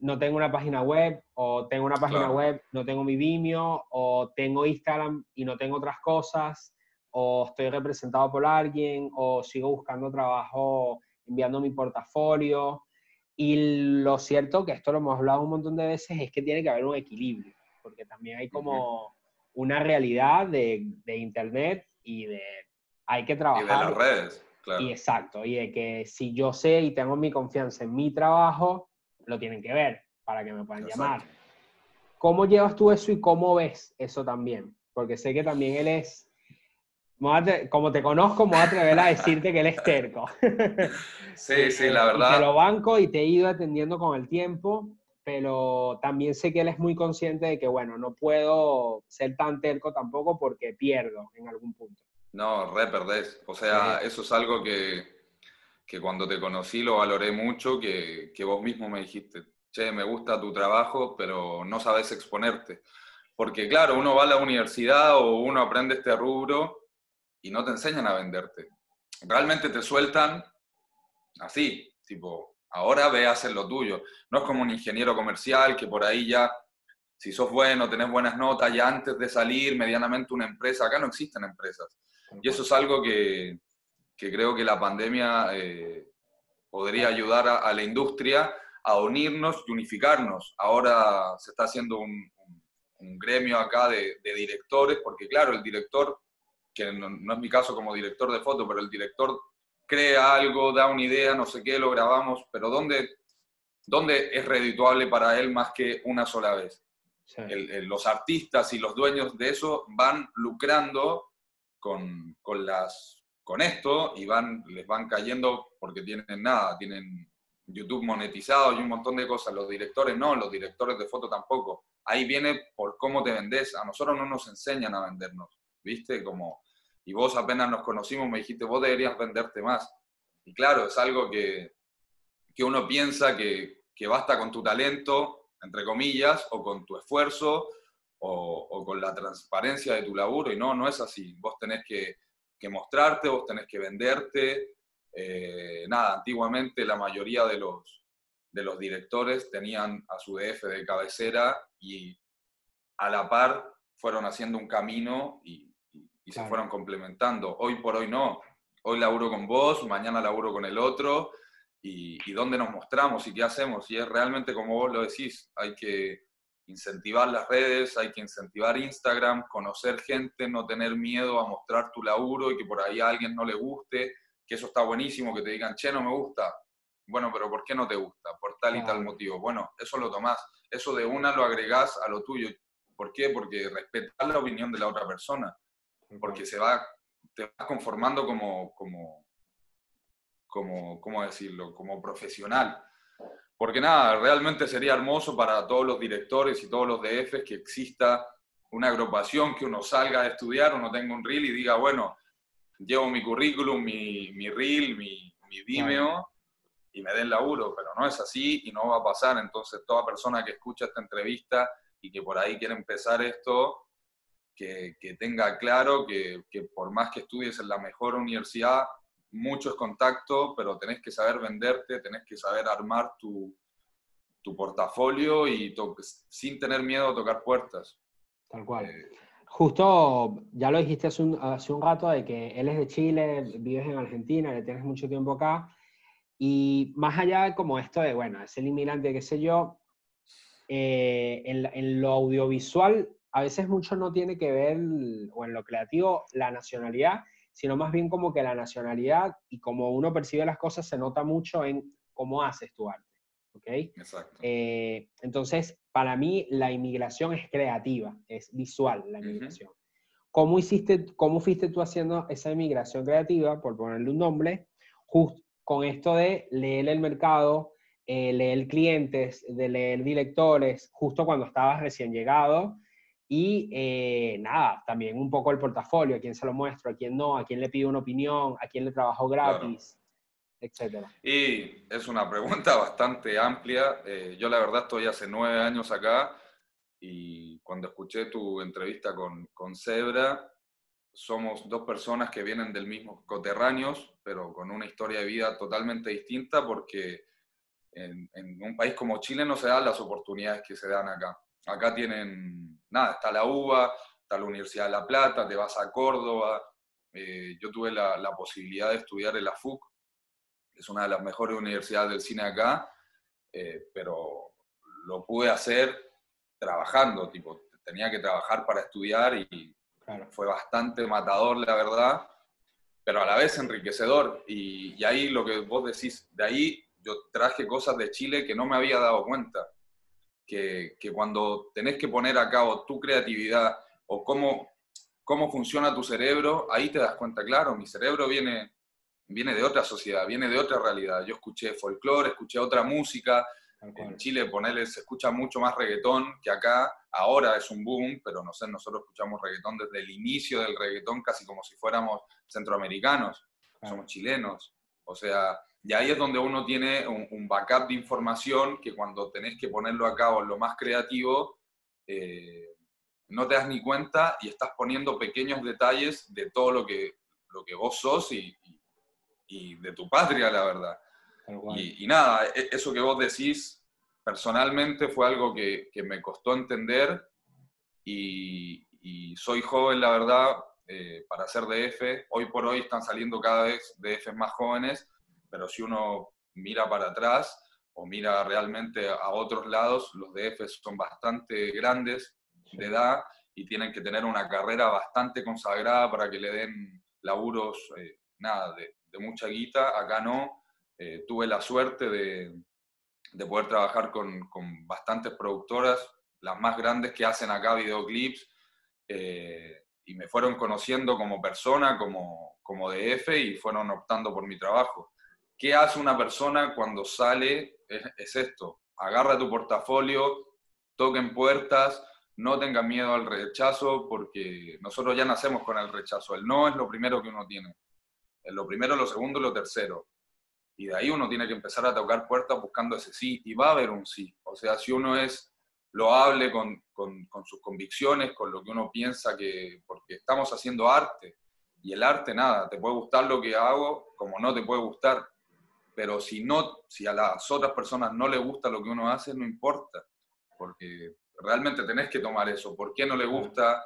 no tengo una página web, o tengo una página web, no tengo mi Vimeo, o tengo Instagram y no tengo otras cosas, o estoy representado por alguien, o sigo buscando trabajo enviando mi portafolio. Y lo cierto, que esto lo hemos hablado un montón de veces, es que tiene que haber un equilibrio, porque también hay como una realidad de, de Internet y de hay que trabajar. Y de las redes, claro. Y exacto, y de que si yo sé y tengo mi confianza en mi trabajo, lo tienen que ver para que me puedan llamar. ¿Cómo llevas tú eso y cómo ves eso también? Porque sé que también él es, como te conozco, me voy a atrever a decirte que él es terco. [laughs] Sí, sí, la [laughs] verdad. te lo banco y te he ido atendiendo con el tiempo, pero también sé que él es muy consciente de que, bueno, no puedo ser tan terco tampoco porque pierdo en algún punto. No, re perdés. O sea, eso es algo que, que cuando te conocí lo valoré mucho, que, que, vos mismo me dijiste, che, me gusta tu trabajo, pero no sabes exponerte. Porque claro, uno va a la universidad o uno aprende este rubro y no te enseñan a venderte. Realmente te sueltan así, tipo, ahora ve a hacer lo tuyo. No es como un ingeniero comercial que por ahí ya, si sos bueno, tenés buenas notas, ya antes de salir medianamente una empresa, acá no existen empresas. Y eso es algo que, que creo que la pandemia eh, podría ayudar a, la industria a unirnos y unificarnos. Ahora se está haciendo un, gremio acá de, directores, porque claro, el director, que no, es mi caso como director de foto, pero el director crea algo, da una idea, no sé qué, lo grabamos, pero ¿dónde, dónde es redituable para él más que una sola vez? los artistas y los dueños de eso van lucrando con, con las con esto y van, les van cayendo porque tienen nada, tienen YouTube monetizado y un montón de cosas. Los directores no, los directores de foto tampoco. Ahí viene por cómo te vendes. A nosotros no nos enseñan a vendernos, ¿viste? Como, y vos apenas nos conocimos me dijiste, vos deberías venderte más. Y claro, es algo que, que uno piensa que, que basta con tu talento, entre comillas, o con tu esfuerzo, o, o con la transparencia de tu laburo, y no, no es así. Vos tenés que que mostrarte, vos tenés que venderte. Eh, nada, antiguamente la mayoría de los, de los directores tenían a su DF de cabecera y a la par fueron haciendo un camino y, se fueron complementando. Hoy por hoy no. Hoy laburo con vos, mañana laburo con el otro y, y dónde nos mostramos y qué hacemos. Y es realmente como vos lo decís, hay que incentivar las redes, hay que incentivar Instagram, conocer gente, no tener miedo a mostrar tu laburo y que por ahí a alguien no le guste, que eso está buenísimo, que te digan, che, no me gusta. Bueno, pero ¿por qué no te gusta? Por tal y tal motivo. Bueno, eso lo tomás, eso de una lo agregás a lo tuyo. ¿Por qué? Porque respetar la opinión de la otra persona, porque se va, te vas conformando como, como, como, ¿cómo decirlo? Como profesional porque nada, realmente sería hermoso para todos los directores y todos los DFs que exista una agrupación que uno salga a estudiar, uno tenga un reel y diga, bueno, llevo mi currículum, mi, mi reel, mi, mi Vimeo y me den laburo, pero no es así y no va a pasar. Entonces, toda persona que escucha esta entrevista y que por ahí quiere empezar esto, que, tenga claro que, que, por más que estudies en la mejor universidad, mucho es contacto, pero tenés que saber venderte, tenés que saber armar tu, tu portafolio y sin tener miedo a tocar puertas. Tal cual. Eh, Justo, ya lo dijiste hace un, hace un rato, de que él es de Chile, vives en Argentina, le tienes mucho tiempo acá. Y más allá de como esto de, bueno, es el inmigrante, qué sé yo, eh, en, en, lo audiovisual a veces mucho no tiene que ver, o en lo creativo, la nacionalidad, sino más bien como que la nacionalidad y como uno percibe las cosas se nota mucho en cómo haces tu arte. ¿ok? Exacto. Eh, entonces, para mí la inmigración es creativa, es visual la inmigración. ¿Cómo, hiciste, ¿Cómo fuiste tú haciendo esa inmigración creativa, por ponerle un nombre, justo con esto de leer el mercado, eh, leer clientes, de leer directores, justo cuando estabas recién llegado? Y eh, nada, también un poco el portafolio, a quién se lo muestro, a quién no, a quién le pido una opinión, a quién le trabajo gratis etcétera? Y es una pregunta [laughs] bastante amplia. Eh, yo la verdad estoy hace nueve años acá y cuando escuché tu entrevista con, con Zebra, somos dos personas que vienen del mismo coterráneos, pero con una historia de vida totalmente distinta porque en, en, un país como Chile no se dan las oportunidades que se dan acá. Acá tienen, nada, está la UBA, está la Universidad de La Plata, te vas a Córdoba. Eh, yo tuve la, la, posibilidad de estudiar en la FUC es una de las mejores universidades del cine acá, eh, pero lo pude hacer trabajando, tipo, tenía que trabajar para estudiar y fue bastante matador, la verdad, pero a la vez enriquecedor. Y, ahí lo que vos decís, de ahí yo traje cosas de Chile que no me había dado cuenta. Que, que, cuando tenés que poner a cabo tu creatividad o cómo, cómo funciona tu cerebro, ahí te das cuenta, claro, mi cerebro viene viene de otra sociedad, viene de otra realidad. Yo escuché folclore, escuché otra música. En Chile, ponerle, se escucha mucho más reggaetón que acá. Ahora es un boom, pero no sé, nosotros escuchamos reggaetón desde el inicio del reggaetón, casi como si fuéramos centroamericanos. Somos chilenos. O sea, y ahí es donde uno tiene un, backup de información que cuando tenés que ponerlo a cabo en lo más creativo, eh, no te das ni cuenta y estás poniendo pequeños detalles de todo lo que, lo que vos sos y, y de tu patria, la verdad. Y, nada, e, eso que vos decís personalmente fue algo que, que me costó entender y, y, soy joven, la verdad, eh, para ser DF. Hoy por hoy están saliendo cada vez DF más jóvenes, pero si uno mira para atrás o mira realmente a otros lados, los DF son bastante grandes de edad y tienen que tener una carrera bastante consagrada para que le den laburos, eh, nada, de, de mucha guita, acá no. Eh, tuve la suerte de, de poder trabajar con, con, bastantes productoras, las más grandes que hacen acá videoclips, eh, y me fueron conociendo como persona, como, como DF, y fueron optando por mi trabajo. ¿Qué hace una persona cuando sale? Es, es esto, agarra tu portafolio, toquen puertas, no tengan miedo al rechazo, porque nosotros ya nacemos con el rechazo. El no es lo primero que uno tiene lo primero, lo segundo y lo tercero. Y de ahí uno tiene que empezar a tocar puertas buscando ese sí, y va a haber un sí. O sea, si uno es loable con, con, con sus convicciones, con lo que uno piensa que, porque estamos haciendo arte, y el arte nada, te puede gustar lo que hago como no te puede gustar, pero si no, si a las otras personas no les gusta lo que uno hace, no importa, porque realmente tenés que tomar eso, ¿por qué no le gusta?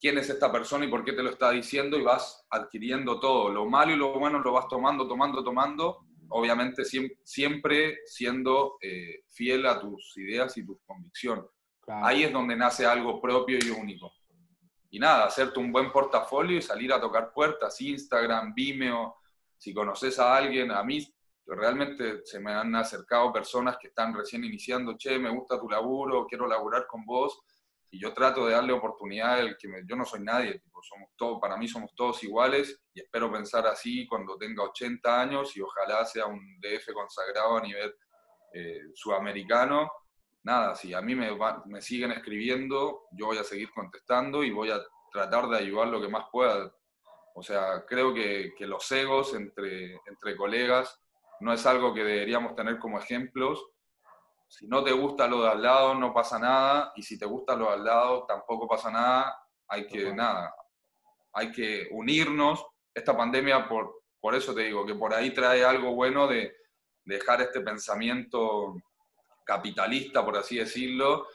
quién es esta persona y por qué te lo está diciendo y vas adquiriendo todo. Lo malo y lo bueno lo vas tomando, tomando, tomando, obviamente siempre siendo eh, fiel a tus ideas y tu convicción. Ahí es donde nace algo propio y único. Y nada, hacerte un buen portafolio y salir a tocar puertas, Instagram, Vimeo, si conoces a alguien, a mí realmente se me han acercado personas que están recién iniciando, che, me gusta tu laburo, quiero laburar con vos y yo trato de darle oportunidad al que yo no soy nadie, tipo, somos todos, para mí somos todos iguales y espero pensar así cuando tenga 80 años y ojalá sea un DF consagrado a nivel eh, sudamericano. Nada, si a mí me, me siguen escribiendo, yo voy a seguir contestando y voy a tratar de ayudar lo que más pueda. O sea, creo que, que los egos entre, entre colegas no es algo que deberíamos tener como ejemplos. Si no te gusta lo de al lado, no pasa nada. Y si te gusta lo de al lado, tampoco pasa nada. Hay que, nada, hay que unirnos. Esta pandemia, por, por eso te digo, que por ahí trae algo bueno de, dejar este pensamiento capitalista, por así decirlo,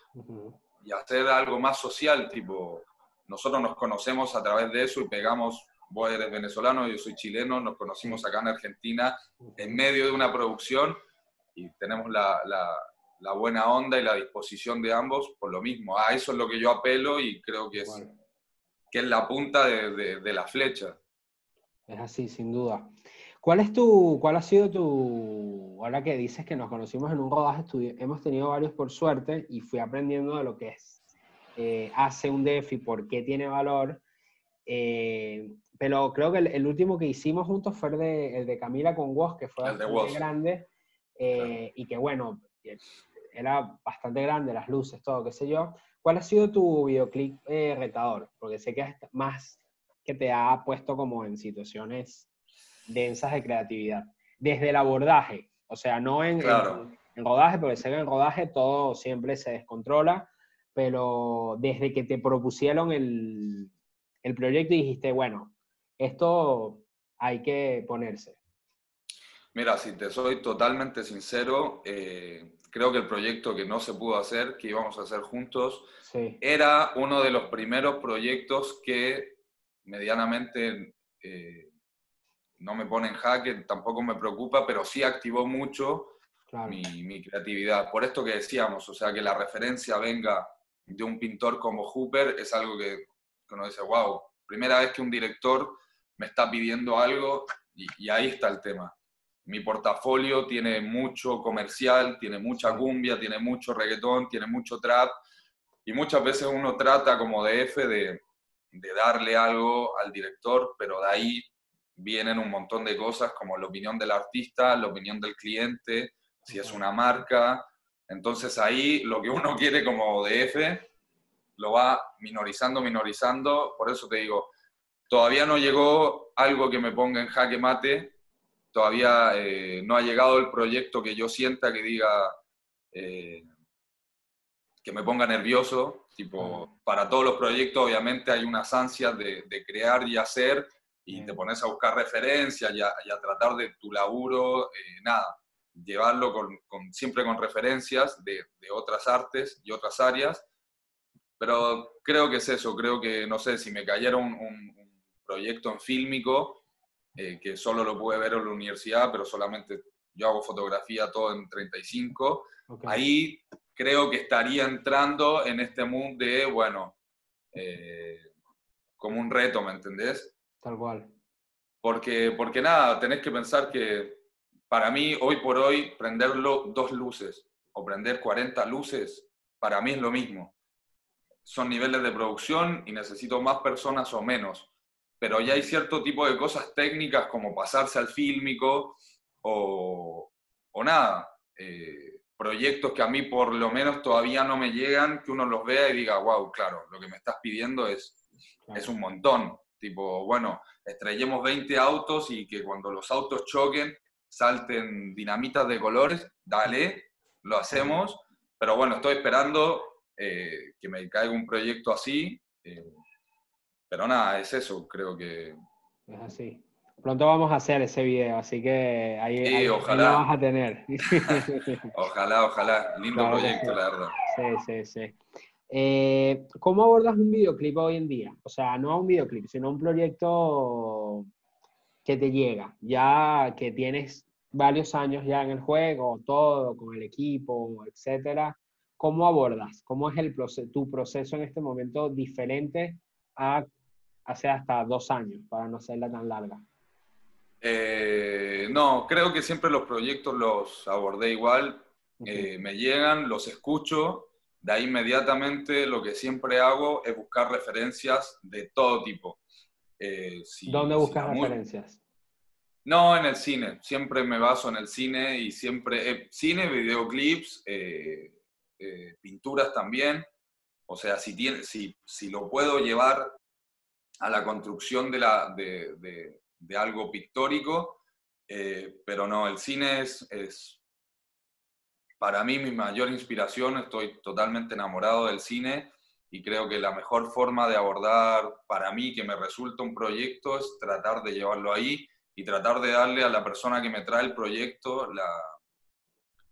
y hacer algo más social, tipo, nosotros nos conocemos a través de eso y pegamos vos eres venezolano, yo soy chileno, nos conocimos acá en Argentina en medio de una producción y tenemos la, la, buena onda y la disposición de ambos por lo mismo. A eso es lo que yo apelo y creo que es, que es la punta de, de, la flecha. Es así, sin duda. ¿Cuál es tu, cuál ha sido tu, ahora que dices que nos conocimos en un rodaje, hemos tenido varios por suerte y fui aprendiendo de lo que es, eh, hace un DEF y por qué tiene valor. Eh, pero creo que el, último que hicimos juntos fue el de, el de Camila con Woz, que fue bastante grande eh, y que bueno, eh, era bastante grande, las luces, todo, qué sé yo. ¿Cuál ha sido tu videoclip eh, retador? Porque sé que es más que te ha puesto como en situaciones densas de creatividad. Desde el abordaje, o sea, no en, en, rodaje, porque sé que en rodaje todo siempre se descontrola, pero desde que te propusieron el, el proyecto y dijiste, bueno, esto hay que ponerse. Mira, si te soy totalmente sincero, eh, creo que el proyecto que no se pudo hacer, que íbamos a hacer juntos, era uno de los primeros proyectos que medianamente eh, no me pone en jaque, tampoco me preocupa, pero sí activó mucho mi, mi, creatividad. Por esto que decíamos, o sea, que la referencia venga de un pintor como Hooper es algo que, que uno dice, wow, primera vez que un director me está pidiendo algo y, ahí está el tema. Mi portafolio tiene mucho comercial, tiene mucha cumbia, tiene mucho reggaetón, tiene mucho trap y muchas veces uno trata como DF de, de darle algo al director, pero de ahí vienen un montón de cosas como la opinión del artista, la opinión del cliente, si es una marca. Entonces ahí lo que uno quiere como DF lo va minorizando, minorizando. Por eso te digo, Todavía no llegó algo que me ponga en jaque mate, todavía eh, no ha llegado el proyecto que yo sienta que diga, eh, que me ponga nervioso. Tipo, para todos los proyectos obviamente hay unas ansias de, crear y hacer y te pones a buscar referencias y a, tratar de tu laburo, eh, nada, llevarlo con, siempre con referencias de, otras artes y otras áreas. Pero creo que es eso, creo que, no sé, si me cayera un, proyecto en fílmico, eh, que solo lo pude ver en la universidad, pero solamente yo hago fotografía todo en 35. Ahí creo que estaría entrando en este mood de, bueno, eh, como un reto, ¿me entendés? Tal cual. Porque, porque nada, tenés que pensar que para mí, hoy por hoy, prenderlo dos luces o prender 40 luces, para mí es lo mismo. Son niveles de producción y necesito más personas o menos pero ya hay cierto tipo de cosas técnicas como pasarse al fílmico o, o nada, eh, proyectos que a mí por lo menos todavía no me llegan, que uno los vea y diga, wow, claro, lo que me estás pidiendo es, es un montón. Tipo, bueno, estrellemos 20 autos y que cuando los autos choquen salten dinamitas de colores, dale, lo hacemos, pero bueno, estoy esperando eh, que me caiga un proyecto así. Eh, pero nada, es eso, creo que... Es así. Pronto vamos a hacer ese video, así que ahí, sí, ojalá. lo vas a tener. [laughs] ojalá, ojalá. Lindo proyecto, la verdad. Sí, sí, sí. Eh, ¿Cómo abordas un videoclip hoy en día? O sea, no un videoclip, sino un proyecto que te llega, ya que tienes varios años ya en el juego, todo, con el equipo, etcétera. ¿Cómo abordas? ¿Cómo es el tu proceso en este momento diferente a hace hasta dos años, para no hacerla tan larga? Eh, no, creo que siempre los proyectos los abordé igual. Eh, me llegan, los escucho, de ahí inmediatamente lo que siempre hago es buscar referencias de todo tipo. Eh, ¿Dónde buscas referencias? No, en el cine. Siempre me baso en el cine y siempre... cine, videoclips, pinturas también. O sea, si, tiene, si, si lo puedo llevar a la construcción de, la, de, de, algo pictórico, eh, pero no, el cine es, para mí mi mayor inspiración, estoy totalmente enamorado del cine y creo que la mejor forma de abordar para mí que me resulta un proyecto es tratar de llevarlo ahí y tratar de darle a la persona que me trae el proyecto la,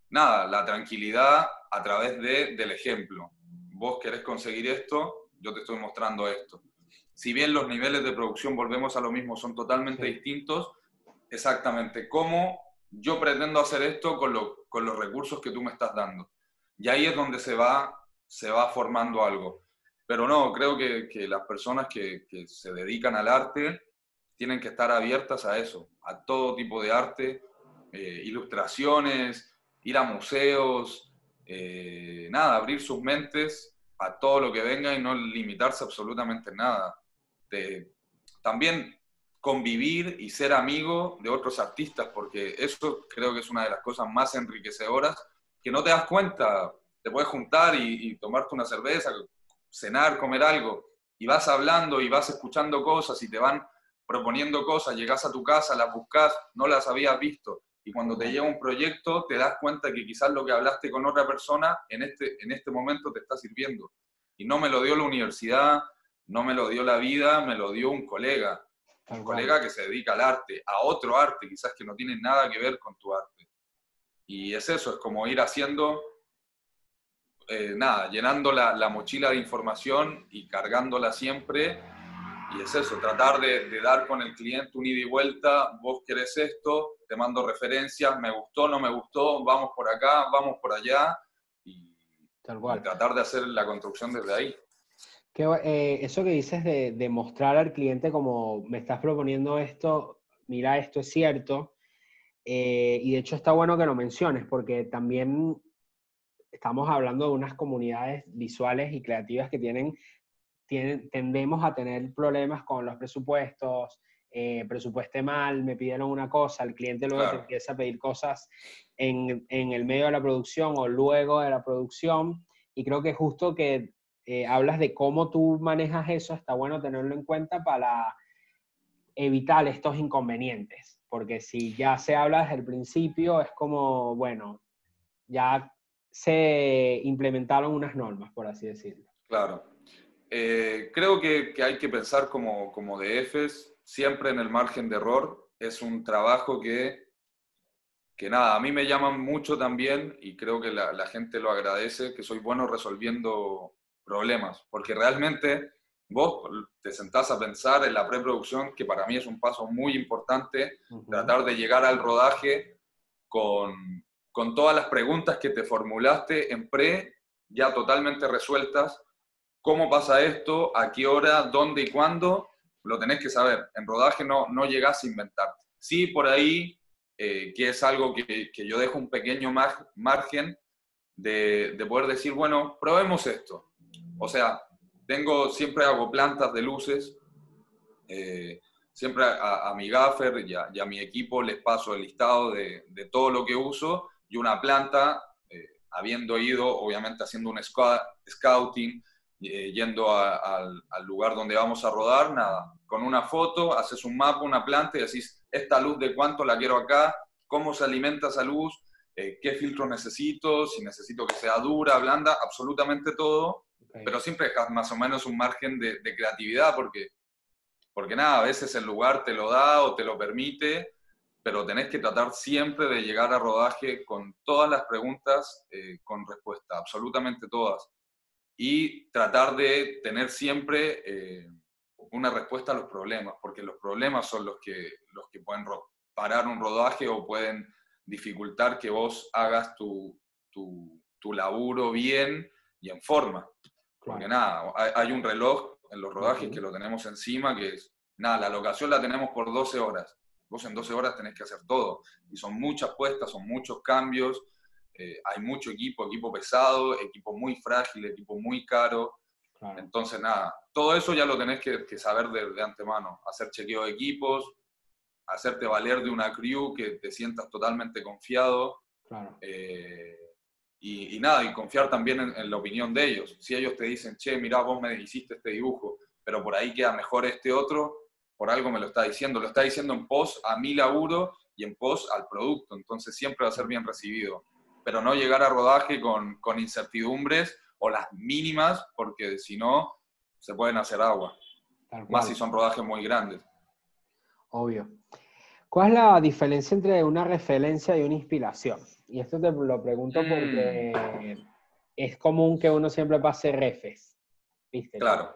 nada, la tranquilidad a través de, del ejemplo. Vos querés conseguir esto, yo te estoy mostrando esto. Si bien los niveles de producción, volvemos a lo mismo, son totalmente distintos, exactamente cómo yo pretendo hacer esto con, con, los recursos que tú me estás dando. Y ahí es donde se va, se va formando algo. Pero no, creo que, que las personas que, que, se dedican al arte tienen que estar abiertas a eso, a todo tipo de arte, eh, ilustraciones, ir a museos, eh, nada, abrir sus mentes a todo lo que venga y no limitarse absolutamente nada. También convivir y ser amigo de otros artistas, porque eso creo que es una de las cosas más enriquecedoras, que no te das cuenta, te puedes juntar y, tomarte una cerveza, cenar, comer algo, y vas hablando y vas escuchando cosas y te van proponiendo cosas, llegas a tu casa, las buscas, no las habías visto, y cuando te llega un proyecto te das cuenta que quizás lo que hablaste con otra persona en este, en este momento te está sirviendo. Y no me lo dio la universidad, no me lo dio la vida, me lo dio un colega un colega que se dedica al arte, a otro arte, quizás que no tiene nada que ver con tu arte. Y es eso, es como ir haciendo, eh, nada, llenando la, mochila de información y cargándola siempre. Y es eso, tratar de, dar con el cliente un ida y vuelta, vos querés esto, te mando referencias, me gustó, no me gustó, vamos por acá, vamos por allá. y tratar de hacer la construcción desde ahí. Eh, eso que dices de, mostrar al cliente como me estás proponiendo esto, mira, esto es cierto. Eh, y de hecho está bueno que lo menciones porque también estamos hablando de unas comunidades visuales y creativas que tienen, tienen tendemos a tener problemas con los presupuestos, eh, presupueste mal, me pidieron una cosa, el cliente luego te empieza a pedir cosas en, en, el medio de la producción o luego de la producción. Y creo que justo que eh, hablas de cómo tú manejas eso, está bueno tenerlo en cuenta para evitar estos inconvenientes, porque si ya se habla desde el principio, es como, bueno, ya se implementaron unas normas, por así decirlo. Claro. Eh, creo que, hay que pensar como, como DFs, siempre en el margen de error. Es un trabajo que, que nada, a mí me llaman mucho también y creo que la, la gente lo agradece, que soy bueno resolviendo problemas, porque realmente vos te sentás a pensar en la preproducción, que para mí es un paso muy importante, tratar de llegar al rodaje con, con todas las preguntas que te formulaste en pre, ya totalmente resueltas. ¿Cómo pasa esto? ¿A qué hora? ¿Dónde y cuándo? Lo tenés que saber. En rodaje no, no llegás a inventar. Sí, por ahí, eh, que es algo que, que, yo dejo un pequeño margen de, de poder decir, bueno, probemos esto o sea, tengo, siempre hago plantas de luces, eh, siempre a, mi gaffer y a, mi equipo les paso el listado de, todo lo que uso y una planta, eh, habiendo ido, obviamente haciendo un scouting, eh, yendo al, lugar donde vamos a rodar, nada, con una foto, haces un mapa, una planta y decís, esta luz de cuánto la quiero acá, cómo se alimenta esa luz, qué filtro necesito, si necesito que sea dura, blanda, absolutamente todo pero siempre dejas más o menos un margen de, creatividad porque, porque nada, a veces el lugar te lo da o te lo permite, pero tenés que tratar siempre de llegar a rodaje con todas las preguntas eh, con respuesta, absolutamente todas. Y tratar de tener siempre eh, una respuesta a los problemas, porque los problemas son los que, los que pueden parar un rodaje o pueden dificultar que vos hagas tu, tu, tu laburo bien y en forma. Porque nada, hay, un reloj en los rodajes que lo tenemos encima, que es, nada, la locación la tenemos por 12 horas. Vos en 12 horas tenés que hacer todo. Y son muchas puestas, son muchos cambios, eh, hay mucho equipo, equipo pesado, equipo muy frágil, equipo muy caro. Entonces, nada, todo eso ya lo tenés que, saber de, antemano. Hacer chequeo de equipos, hacerte valer de una crew que te sientas totalmente confiado. Claro. Eh, y, nada, y confiar también en, la opinión de ellos. Si ellos te dicen, che, mira, vos me hiciste este dibujo, pero por ahí queda mejor este otro, por algo me lo está diciendo. Lo está diciendo en pos a mi laburo y en pos al producto, entonces siempre va a ser bien recibido. Pero no llegar a rodaje con, con incertidumbres o las mínimas, porque si no, se pueden hacer agua. Más si son rodajes muy grandes. Obvio. ¿Cuál es la diferencia entre una referencia y una inspiración? Y esto te lo pregunto porque mm. es común que uno siempre pase refes, ¿viste? Claro.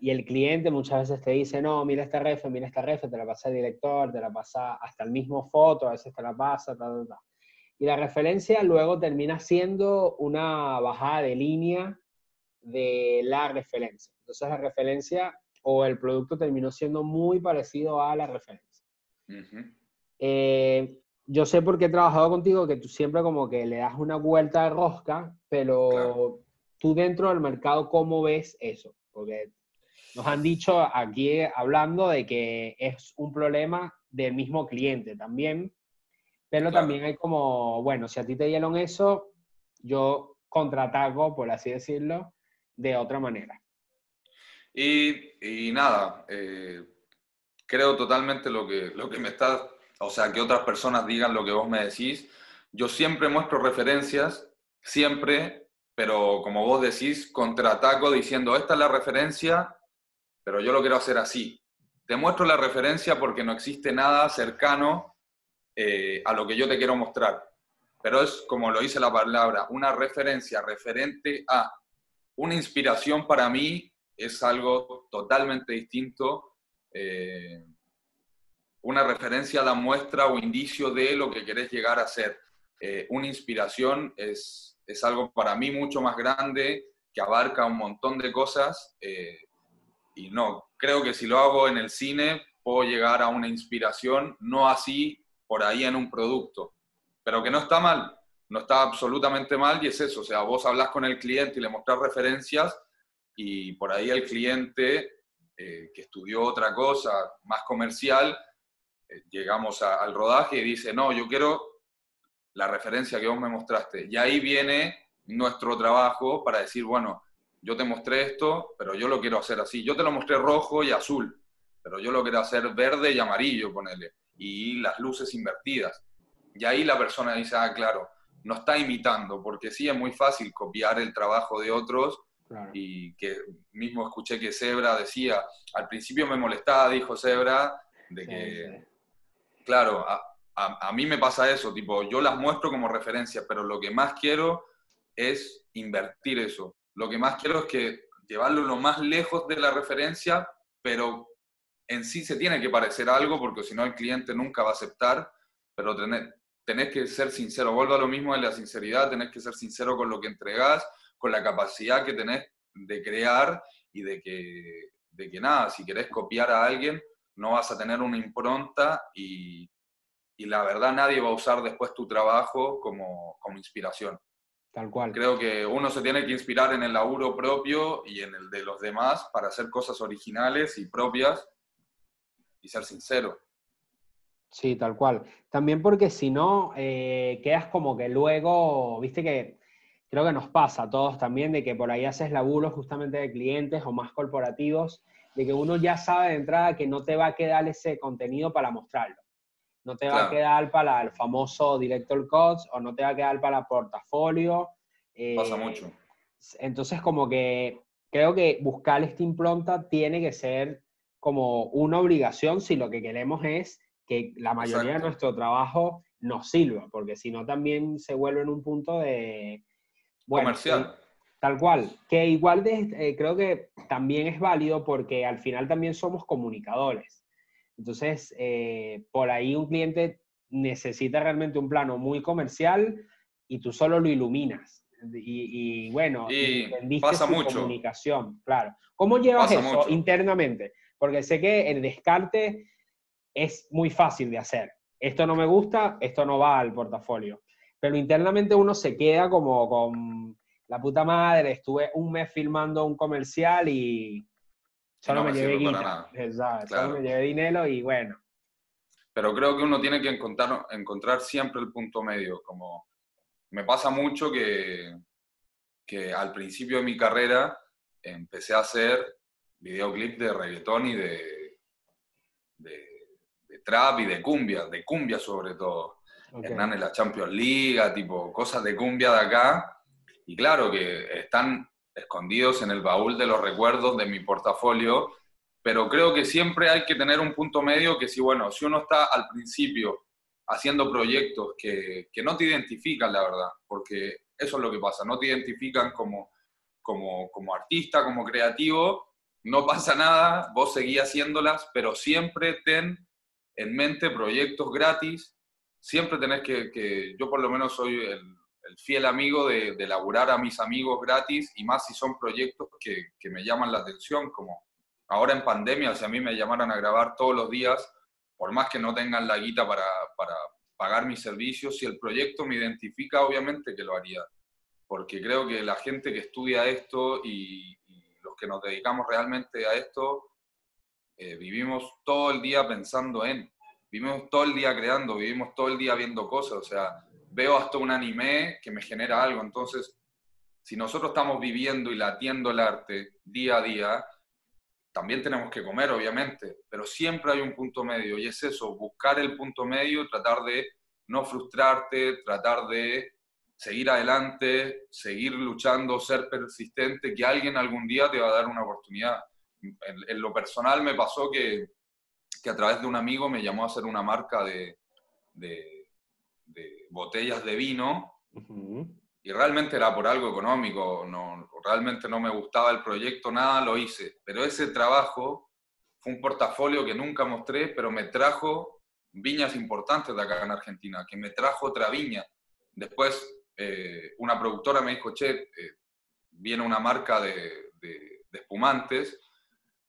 y el cliente muchas veces te dice, no, mira esta refe, mira esta refe, te la pasa el director, te la pasa hasta el mismo foto, a veces te la pasa, tal, tal, Y la referencia luego termina siendo una bajada de línea de la referencia. Entonces la referencia o el producto terminó siendo muy parecido a la referencia. Eh, yo sé porque he trabajado contigo que tú siempre como que le das una vuelta de rosca, pero tú dentro del mercado, ¿cómo ves eso? Porque nos han dicho aquí hablando de que es un problema del mismo cliente también, pero también hay como, bueno, si a ti te dieron eso, yo contraataco, por así decirlo, de otra manera. Y, nada, eh, creo totalmente lo que, lo que me está, o sea, que otras personas digan lo que vos me decís. Yo siempre muestro referencias, siempre, pero como vos decís, contraataco diciendo, esta es la referencia, pero yo lo quiero hacer así. Te muestro la referencia porque no existe nada cercano eh, a lo que yo te quiero mostrar. Pero es, como lo dice la palabra, una referencia referente a una inspiración para mí es algo totalmente distinto eh, una referencia da muestra o indicio de lo que querés llegar a ser. Eh, una inspiración es, es, algo para mí mucho más grande, que abarca un montón de cosas. Eh, y no, creo que si lo hago en el cine, puedo llegar a una inspiración, no así por ahí en un producto. Pero que no está mal, no está absolutamente mal y es eso. O sea, vos hablas con el cliente y le mostrás referencias y por ahí el cliente eh, que estudió otra cosa más comercial, eh, llegamos al rodaje y dice, no, yo quiero la referencia que vos me mostraste. Y ahí viene nuestro trabajo para decir, bueno, yo te mostré esto, pero yo lo quiero hacer así. Yo te lo mostré rojo y azul, pero yo lo quiero hacer verde y amarillo, ponele, y las luces invertidas. Y ahí la persona dice, ah, claro, no está imitando, porque sí es muy fácil copiar el trabajo de otros y que mismo escuché que Zebra decía, al principio me molestaba, dijo Zebra, de que, claro, a, a, mí me pasa eso, tipo, yo las muestro como referencia, pero lo que más quiero es invertir eso. Lo que más quiero es que llevarlo lo más lejos de la referencia, pero en sí se tiene que parecer algo, porque si no el cliente nunca va a aceptar, pero tenés, tenés que ser sincero, vuelvo a lo mismo de la sinceridad, tenés que ser sincero con lo que entregás, con la capacidad que tenés de crear y de que, de que nada, si querés copiar a alguien, no vas a tener una impronta y, y la verdad nadie va a usar después tu trabajo como, como inspiración. Tal cual. Creo que uno se tiene que inspirar en el laburo propio y en el de los demás para hacer cosas originales y propias y ser sincero. Sí, tal cual. También porque si no, eh, quedas como que luego, viste que creo que nos pasa a todos también de que por ahí haces laburos justamente de clientes o más corporativos, de que uno ya sabe de entrada que no te va a quedar ese contenido para mostrarlo. No te va a quedar para el famoso director cuts o no te va a quedar para portafolio. pasa eh, mucho. Entonces, como que creo que buscar esta impronta tiene que ser como una obligación si lo que queremos es que la mayoría de nuestro trabajo nos sirva, porque si no también se vuelve en un punto de, comercial. Tal cual, que igual de, eh, creo que también es válido porque al final también somos comunicadores. Entonces, eh, por ahí un cliente necesita realmente un plano muy comercial y tú solo lo iluminas. Y, bueno, y pasa mucho. comunicación, claro. ¿Cómo llevas eso internamente? Porque sé que el descarte es muy fácil de hacer. Esto no me gusta, esto no va al portafolio pero internamente uno se queda como con la puta madre, estuve un mes filmando un comercial y solo me, llevé solo me llevé dinero y bueno. Pero creo que uno tiene que encontrar, encontrar siempre el punto medio, como me pasa mucho que, que al principio de mi carrera empecé a hacer videoclip de reggaetón y de, de, trap y de cumbia, de cumbia sobre todo. Hernán en la Champions League, tipo cosas de cumbia de acá. Y claro que están escondidos en el baúl de los recuerdos de mi portafolio, pero creo que siempre hay que tener un punto medio que si, bueno, si uno está al principio haciendo proyectos que, que no te identifican, la verdad, porque eso es lo que pasa, no te identifican como, como, como artista, como creativo, no pasa nada, vos seguís haciéndolas, pero siempre ten en mente proyectos gratis, siempre tenés que, que yo por lo menos soy el, el fiel amigo de, de laburar a mis amigos gratis y más si son proyectos que, que, me llaman la atención, como ahora en pandemia, si a mí me llamaran a grabar todos los días, por más que no tengan la guita para, para pagar mis servicios, si el proyecto me identifica, obviamente que lo haría, porque creo que la gente que estudia esto y, los que nos dedicamos realmente a esto, eh, vivimos todo el día pensando en, vivimos todo el día creando, vivimos todo el día viendo cosas, o sea, veo hasta un anime que me genera algo. Entonces, si nosotros estamos viviendo y latiendo el arte día a día, también tenemos que comer, obviamente, pero siempre hay un punto medio y es eso, buscar el punto medio, tratar de no frustrarte, tratar de seguir adelante, seguir luchando, ser persistente, que alguien algún día te va a dar una oportunidad. En, lo personal me pasó que, que, a través de un amigo me llamó a hacer una marca de, de de botellas de vino y realmente era por algo económico, no, realmente no me gustaba el proyecto, nada, lo hice. Pero ese trabajo fue un portafolio que nunca mostré, pero me trajo viñas importantes de acá en Argentina, que me trajo otra viña. Después eh, una productora me dijo, che, eh, viene una marca de, de, espumantes,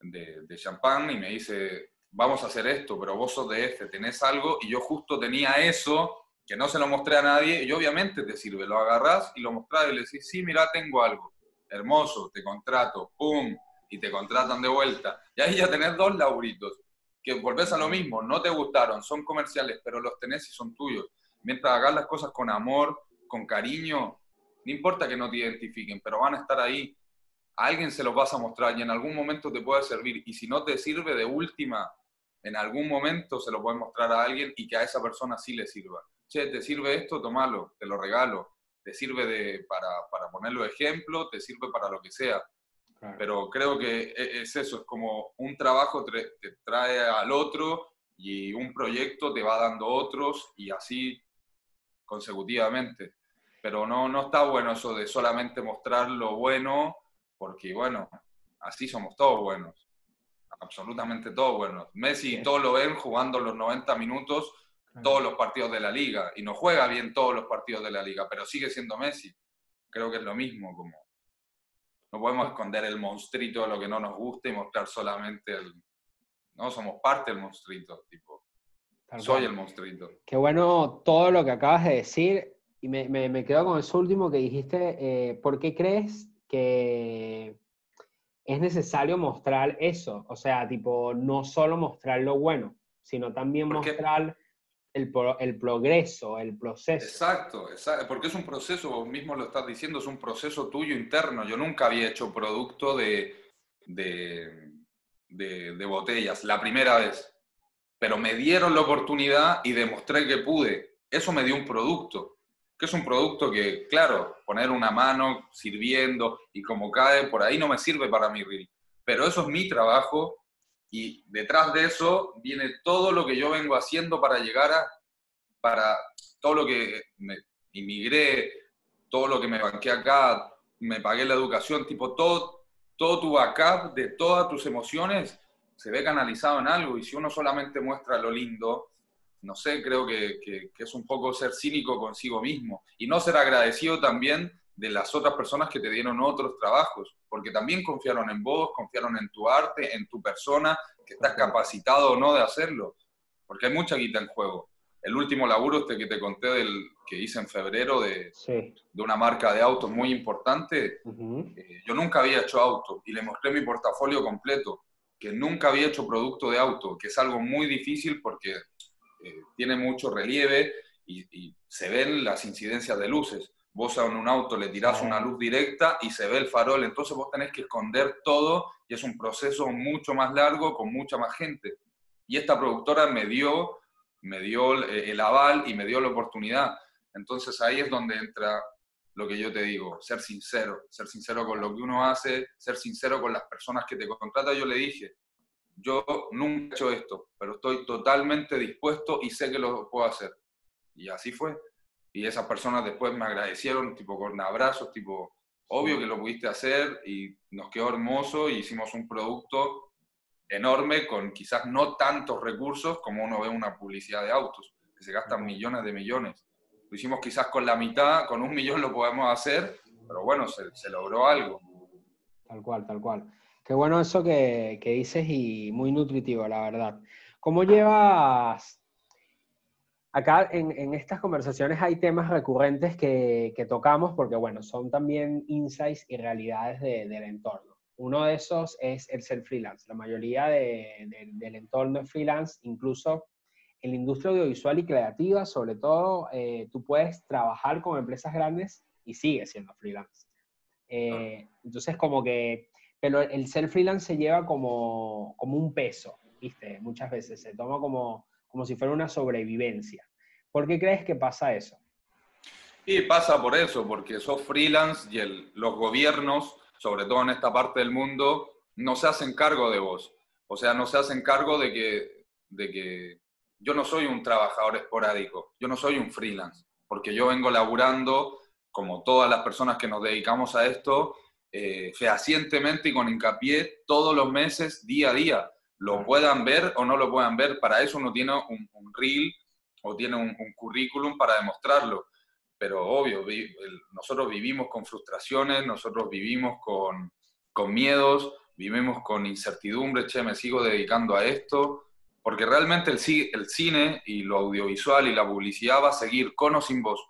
de, de champán, y me dice, vamos a hacer esto, pero vos sos de este, tenés algo, y yo justo tenía eso que no se lo mostré a nadie, y obviamente te sirve, lo agarrás y lo mostrás y le decís, sí, mira, tengo algo, hermoso, te contrato, pum, y te contratan de vuelta. Y ahí ya tenés dos lauritos, que volvés a lo mismo, no te gustaron, son comerciales, pero los tenés y son tuyos. Mientras hagas las cosas con amor, con cariño, no importa que no te identifiquen, pero van a estar ahí. A alguien se los vas a mostrar y en algún momento te puede servir. Y si no te sirve de última, en algún momento se lo puedes mostrar a alguien y que a esa persona sí le sirva che, ¿te sirve esto? Tomalo, te lo regalo. Te sirve de, para, para ponerlo de ejemplo, te sirve para lo que sea. Pero creo que e, es eso, es como un trabajo te, trae al otro y un proyecto te va dando otros y así consecutivamente. Pero no, no está bueno eso de solamente mostrar lo bueno, porque bueno, así somos todos buenos, absolutamente todos buenos. Messi, todos lo ven jugando los 90 minutos todos los partidos de la liga y no juega bien todos los partidos de la liga, pero sigue siendo Messi. Creo que es lo mismo, como no podemos esconder el monstruito de lo que no nos gusta y mostrar solamente el... No, somos parte del monstruito, tipo. soy el monstruito. Qué bueno todo lo que acabas de decir y me, me, quedo con eso último que dijiste. Eh, ¿Por qué crees que es necesario mostrar eso? O sea, tipo, no solo mostrar lo bueno, sino también mostrar el, el, progreso, el proceso. Exacto, exacto, porque es un proceso, vos mismo lo estás diciendo, es un proceso tuyo interno. Yo nunca había hecho producto de, de, de, botellas, la primera vez, pero me dieron la oportunidad y demostré que pude. Eso me dio un producto, que es un producto que, claro, poner una mano sirviendo y como cae, por ahí no me sirve para mi reel, pero eso es mi trabajo y detrás de eso viene todo lo que yo vengo haciendo para llegar a, para todo lo que me inmigré, todo lo que me banqué acá, me pagué la educación, tipo todo, todo tu backup de todas tus emociones se ve canalizado en algo. Y si uno solamente muestra lo lindo, no sé, creo que, que, que es un poco ser cínico consigo mismo y no ser agradecido también de las otras personas que te dieron otros trabajos, porque también confiaron en vos, confiaron en tu arte, en tu persona, que estás capacitado o no de hacerlo, porque hay mucha guita en juego. El último laburo este que te conté del que hice en febrero de, de una marca de autos muy importante, eh, yo nunca había hecho auto y le mostré mi portafolio completo, que nunca había hecho producto de auto, que es algo muy difícil porque eh, tiene mucho relieve y, y se ven las incidencias de luces vos a un auto le tirás una luz directa y se ve el farol, entonces vos tenés que esconder todo y es un proceso mucho más largo con mucha más gente. Y esta productora me dio, me dio el aval y me dio la oportunidad. Entonces ahí es donde entra lo que yo te digo, ser sincero, ser sincero con lo que uno hace, ser sincero con las personas que te contratan. Yo le dije, yo nunca he hecho esto, pero estoy totalmente dispuesto y sé que lo puedo hacer. Y así fue. Y esas personas después me agradecieron, tipo con abrazos, tipo, obvio que lo pudiste hacer y nos quedó hermoso y hicimos un producto enorme con quizás no tantos recursos como uno ve una publicidad de autos, que se gastan millones de millones lo hicimos quizás con la mitad, con un millón lo podemos hacer, pero bueno, se, logró algo. Tal cual, tal cual. Qué bueno eso que, dices y muy nutritivo, la verdad. ¿Cómo llevas acá en, estas conversaciones hay temas recurrentes que, tocamos porque, bueno, son también insights y realidades del entorno. Uno de esos es el ser freelance. La mayoría del entorno es freelance, incluso en la industria audiovisual y creativa, sobre todo, eh, tú puedes trabajar con empresas grandes y sigue siendo freelance. Eh, entonces, como que, pero el ser freelance se lleva como, como un peso, ¿viste? Muchas veces se toma como, como si fuera una sobrevivencia. ¿Por qué crees que pasa eso? Y pasa por eso, porque sos freelance y el, los gobiernos, sobre todo en esta parte del mundo, no se hacen cargo de vos. O sea, no se hacen cargo de que, de que yo no soy un trabajador esporádico, yo no soy un freelance, porque yo vengo laburando, como todas las personas que nos dedicamos a esto, eh, fehacientemente y con hincapié todos los meses, día a día. Lo puedan ver o no lo puedan ver, para eso uno tiene un, reel o tiene un, currículum para demostrarlo. Pero obvio, nosotros vivimos con frustraciones, nosotros vivimos con, con miedos, vivimos con incertidumbre, che, me sigo dedicando a esto, porque realmente el, el cine y lo audiovisual y la publicidad va a seguir con o sin vos.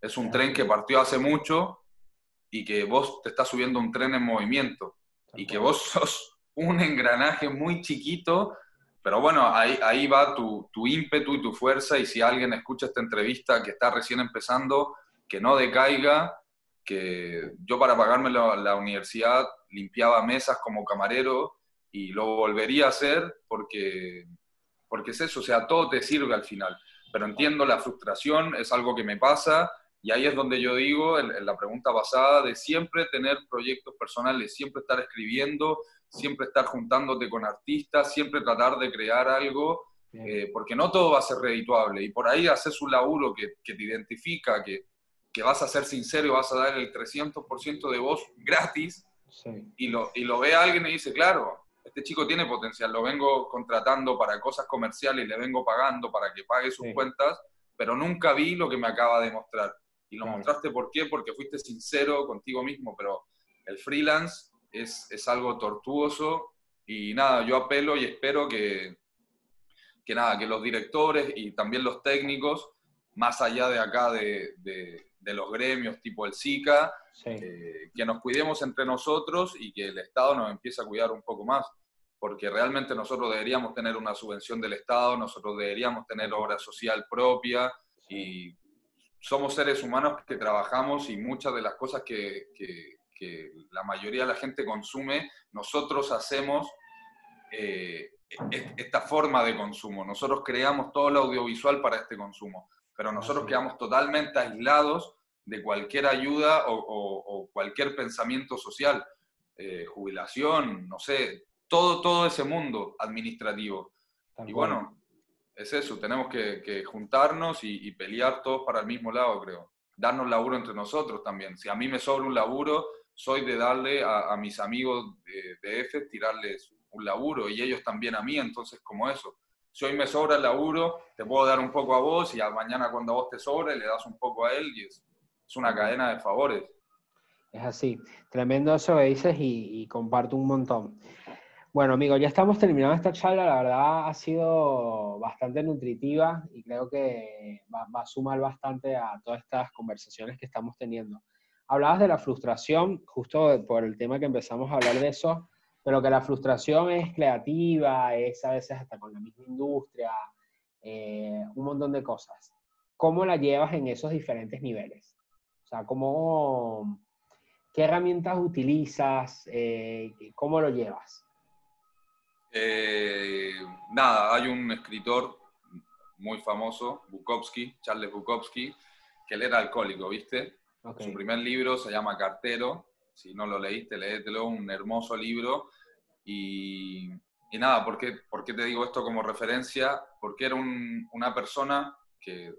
Es un tren que partió hace mucho y que vos te estás subiendo un tren en movimiento y que vos [laughs] sos un engranaje muy chiquito, pero bueno, ahí, ahí va tu, tu, ímpetu y tu fuerza y si alguien escucha esta entrevista que está recién empezando, que no decaiga, que yo para pagarme la, la universidad limpiaba mesas como camarero y lo volvería a hacer porque porque es eso, o sea, todo te sirve al final. Pero entiendo la frustración, es algo que me pasa, y ahí es donde yo digo, en, la pregunta pasada, de siempre tener proyectos personales, siempre estar escribiendo, siempre estar juntándote con artistas, siempre tratar de crear algo, eh, porque no todo va a ser redituable. Y por ahí haces un laburo que, que te identifica, que, que, vas a ser sincero y vas a dar el 300% de voz gratis, y, lo, y lo ve alguien y dice, claro, este chico tiene potencial, lo vengo contratando para cosas comerciales, le vengo pagando para que pague sus cuentas, pero nunca vi lo que me acaba de mostrar. Y lo mostraste por qué, porque fuiste sincero contigo mismo, pero el freelance es, es algo tortuoso y nada, yo apelo y espero que, que nada, que los directores y también los técnicos, más allá de acá de, de, los gremios tipo el SICA, eh, que nos cuidemos entre nosotros y que el Estado nos empiece a cuidar un poco más porque realmente nosotros deberíamos tener una subvención del Estado, nosotros deberíamos tener obra social propia y somos seres humanos que trabajamos y muchas de las cosas que, que, la mayoría de la gente consume, nosotros hacemos eh, esta forma de consumo. Nosotros creamos todo lo audiovisual para este consumo, pero nosotros quedamos totalmente aislados de cualquier ayuda o, cualquier pensamiento social. Eh, jubilación, no sé, todo, todo ese mundo administrativo. y bueno, es eso, tenemos que, juntarnos y, pelear todos para el mismo lado, creo. Darnos laburo entre nosotros también. Si a mí me sobra un laburo, soy de darle a, mis amigos de, de tirarles un laburo y ellos también a mí, entonces como eso. Si hoy me sobra el laburo, te puedo dar un poco a vos y a mañana cuando a vos te sobre, le das un poco a él y es, una cadena de favores. Es así, tremendo eso que dices y, y comparto un montón. Bueno, amigos, ya estamos terminando esta charla. La verdad ha sido bastante nutritiva y creo que va, a sumar bastante a todas estas conversaciones que estamos teniendo. Hablabas de la frustración, justo por el tema que empezamos a hablar de eso, pero que la frustración es creativa, es a veces hasta con la misma industria, eh, un montón de cosas. ¿Cómo la llevas en esos diferentes niveles? O sea, ¿cómo, ¿qué herramientas utilizas? Eh, ¿Cómo lo llevas? Eh, nada, hay un escritor muy famoso, Bukowski, Charles Bukowski, que él era alcohólico, ¿viste? Su primer libro se llama Cartero, si no lo leíste, léetelo, un hermoso libro. Y, nada, ¿por qué, te digo esto como referencia? Porque era una persona que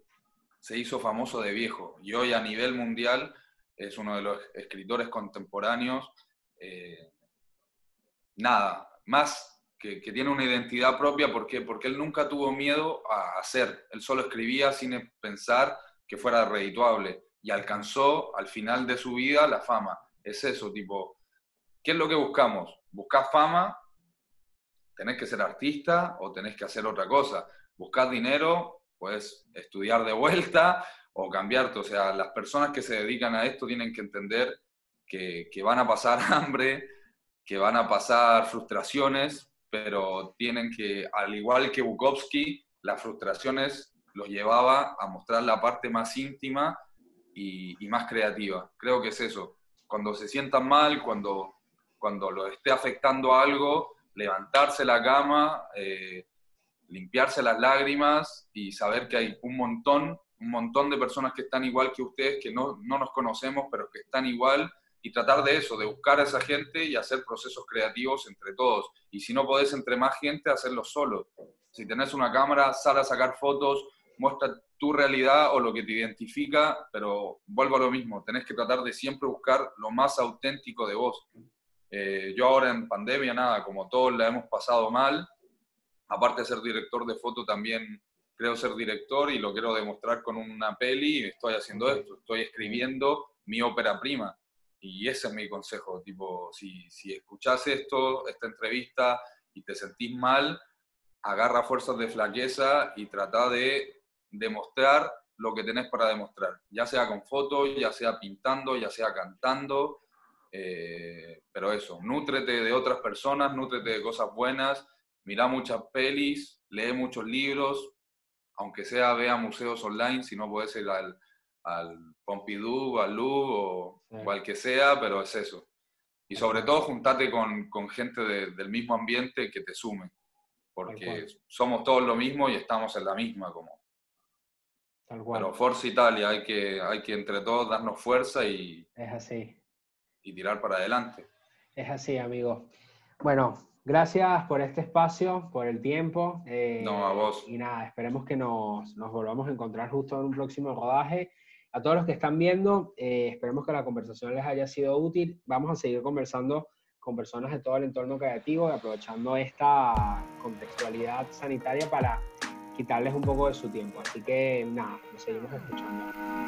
se hizo famoso de viejo y hoy a nivel mundial es uno de los escritores contemporáneos. Eh, nada, más que, tiene una identidad propia, ¿por Porque él nunca tuvo miedo a hacer, él solo escribía sin pensar que fuera redituable y alcanzó al final de su vida la fama. Es eso, tipo, ¿qué es lo que buscamos? ¿Buscás fama? ¿Tenés que ser artista o tenés que hacer otra cosa? ¿Buscás dinero? Puedes estudiar de vuelta o cambiarte. O sea, las personas que se dedican a esto tienen que entender que van a pasar [laughs] hambre, que van a pasar frustraciones, pero tienen que, al igual que Bukowski, las frustraciones los llevaba a mostrar la parte más íntima y, más creativa. Creo que es eso. Cuando se sientan mal, cuando, cuando lo esté afectando algo, levantarse la cama, eh, limpiarse las lágrimas y saber que hay un montón, un montón de personas que están igual que ustedes, que no, no nos conocemos, pero que están igual y tratar de eso, de buscar a esa gente y hacer procesos creativos entre todos. Y si no podés entre más gente, hacerlo solo. Si tenés una cámara, sal a sacar fotos, muestra tu realidad o lo que te identifica, pero vuelvo a lo mismo, tenés que tratar de siempre buscar lo más auténtico de vos. Eh, yo ahora en pandemia, nada, como todos la hemos pasado mal, aparte de ser director de foto, también creo ser director y lo quiero demostrar con una peli, estoy haciendo esto, estoy escribiendo mi ópera prima y ese es mi consejo, tipo, si, si escuchás esto, esta entrevista y te sentís mal, agarra fuerzas de flaqueza y trata de demostrar lo que tenés para demostrar, ya sea con fotos, ya sea pintando, ya sea cantando, eh, pero eso, nútrete de otras personas, nútrete de cosas buenas, mira muchas pelis, lee muchos libros, aunque sea vea museos online, si no puedes ir al, al Pompidou, al Louvre o cual que sea, pero es eso. Y sobre todo juntarte con, con gente del mismo ambiente que te sume, porque somos todos lo mismo y estamos en la misma como. Tal cual. Pero Forza Italia, hay que, hay que entre todos darnos fuerza y, es así. y tirar para adelante. Es así, amigo. Bueno, gracias por este espacio, por el tiempo. Eh, no, a vos. Y nada, esperemos que nos, nos volvamos a encontrar justo en un próximo rodaje a todos los que están viendo, eh, esperemos que la conversación les haya sido útil. Vamos a seguir conversando con personas de todo el entorno creativo y aprovechando esta contextualidad sanitaria para quitarles un poco de su tiempo. Así que nada, nos seguimos escuchando.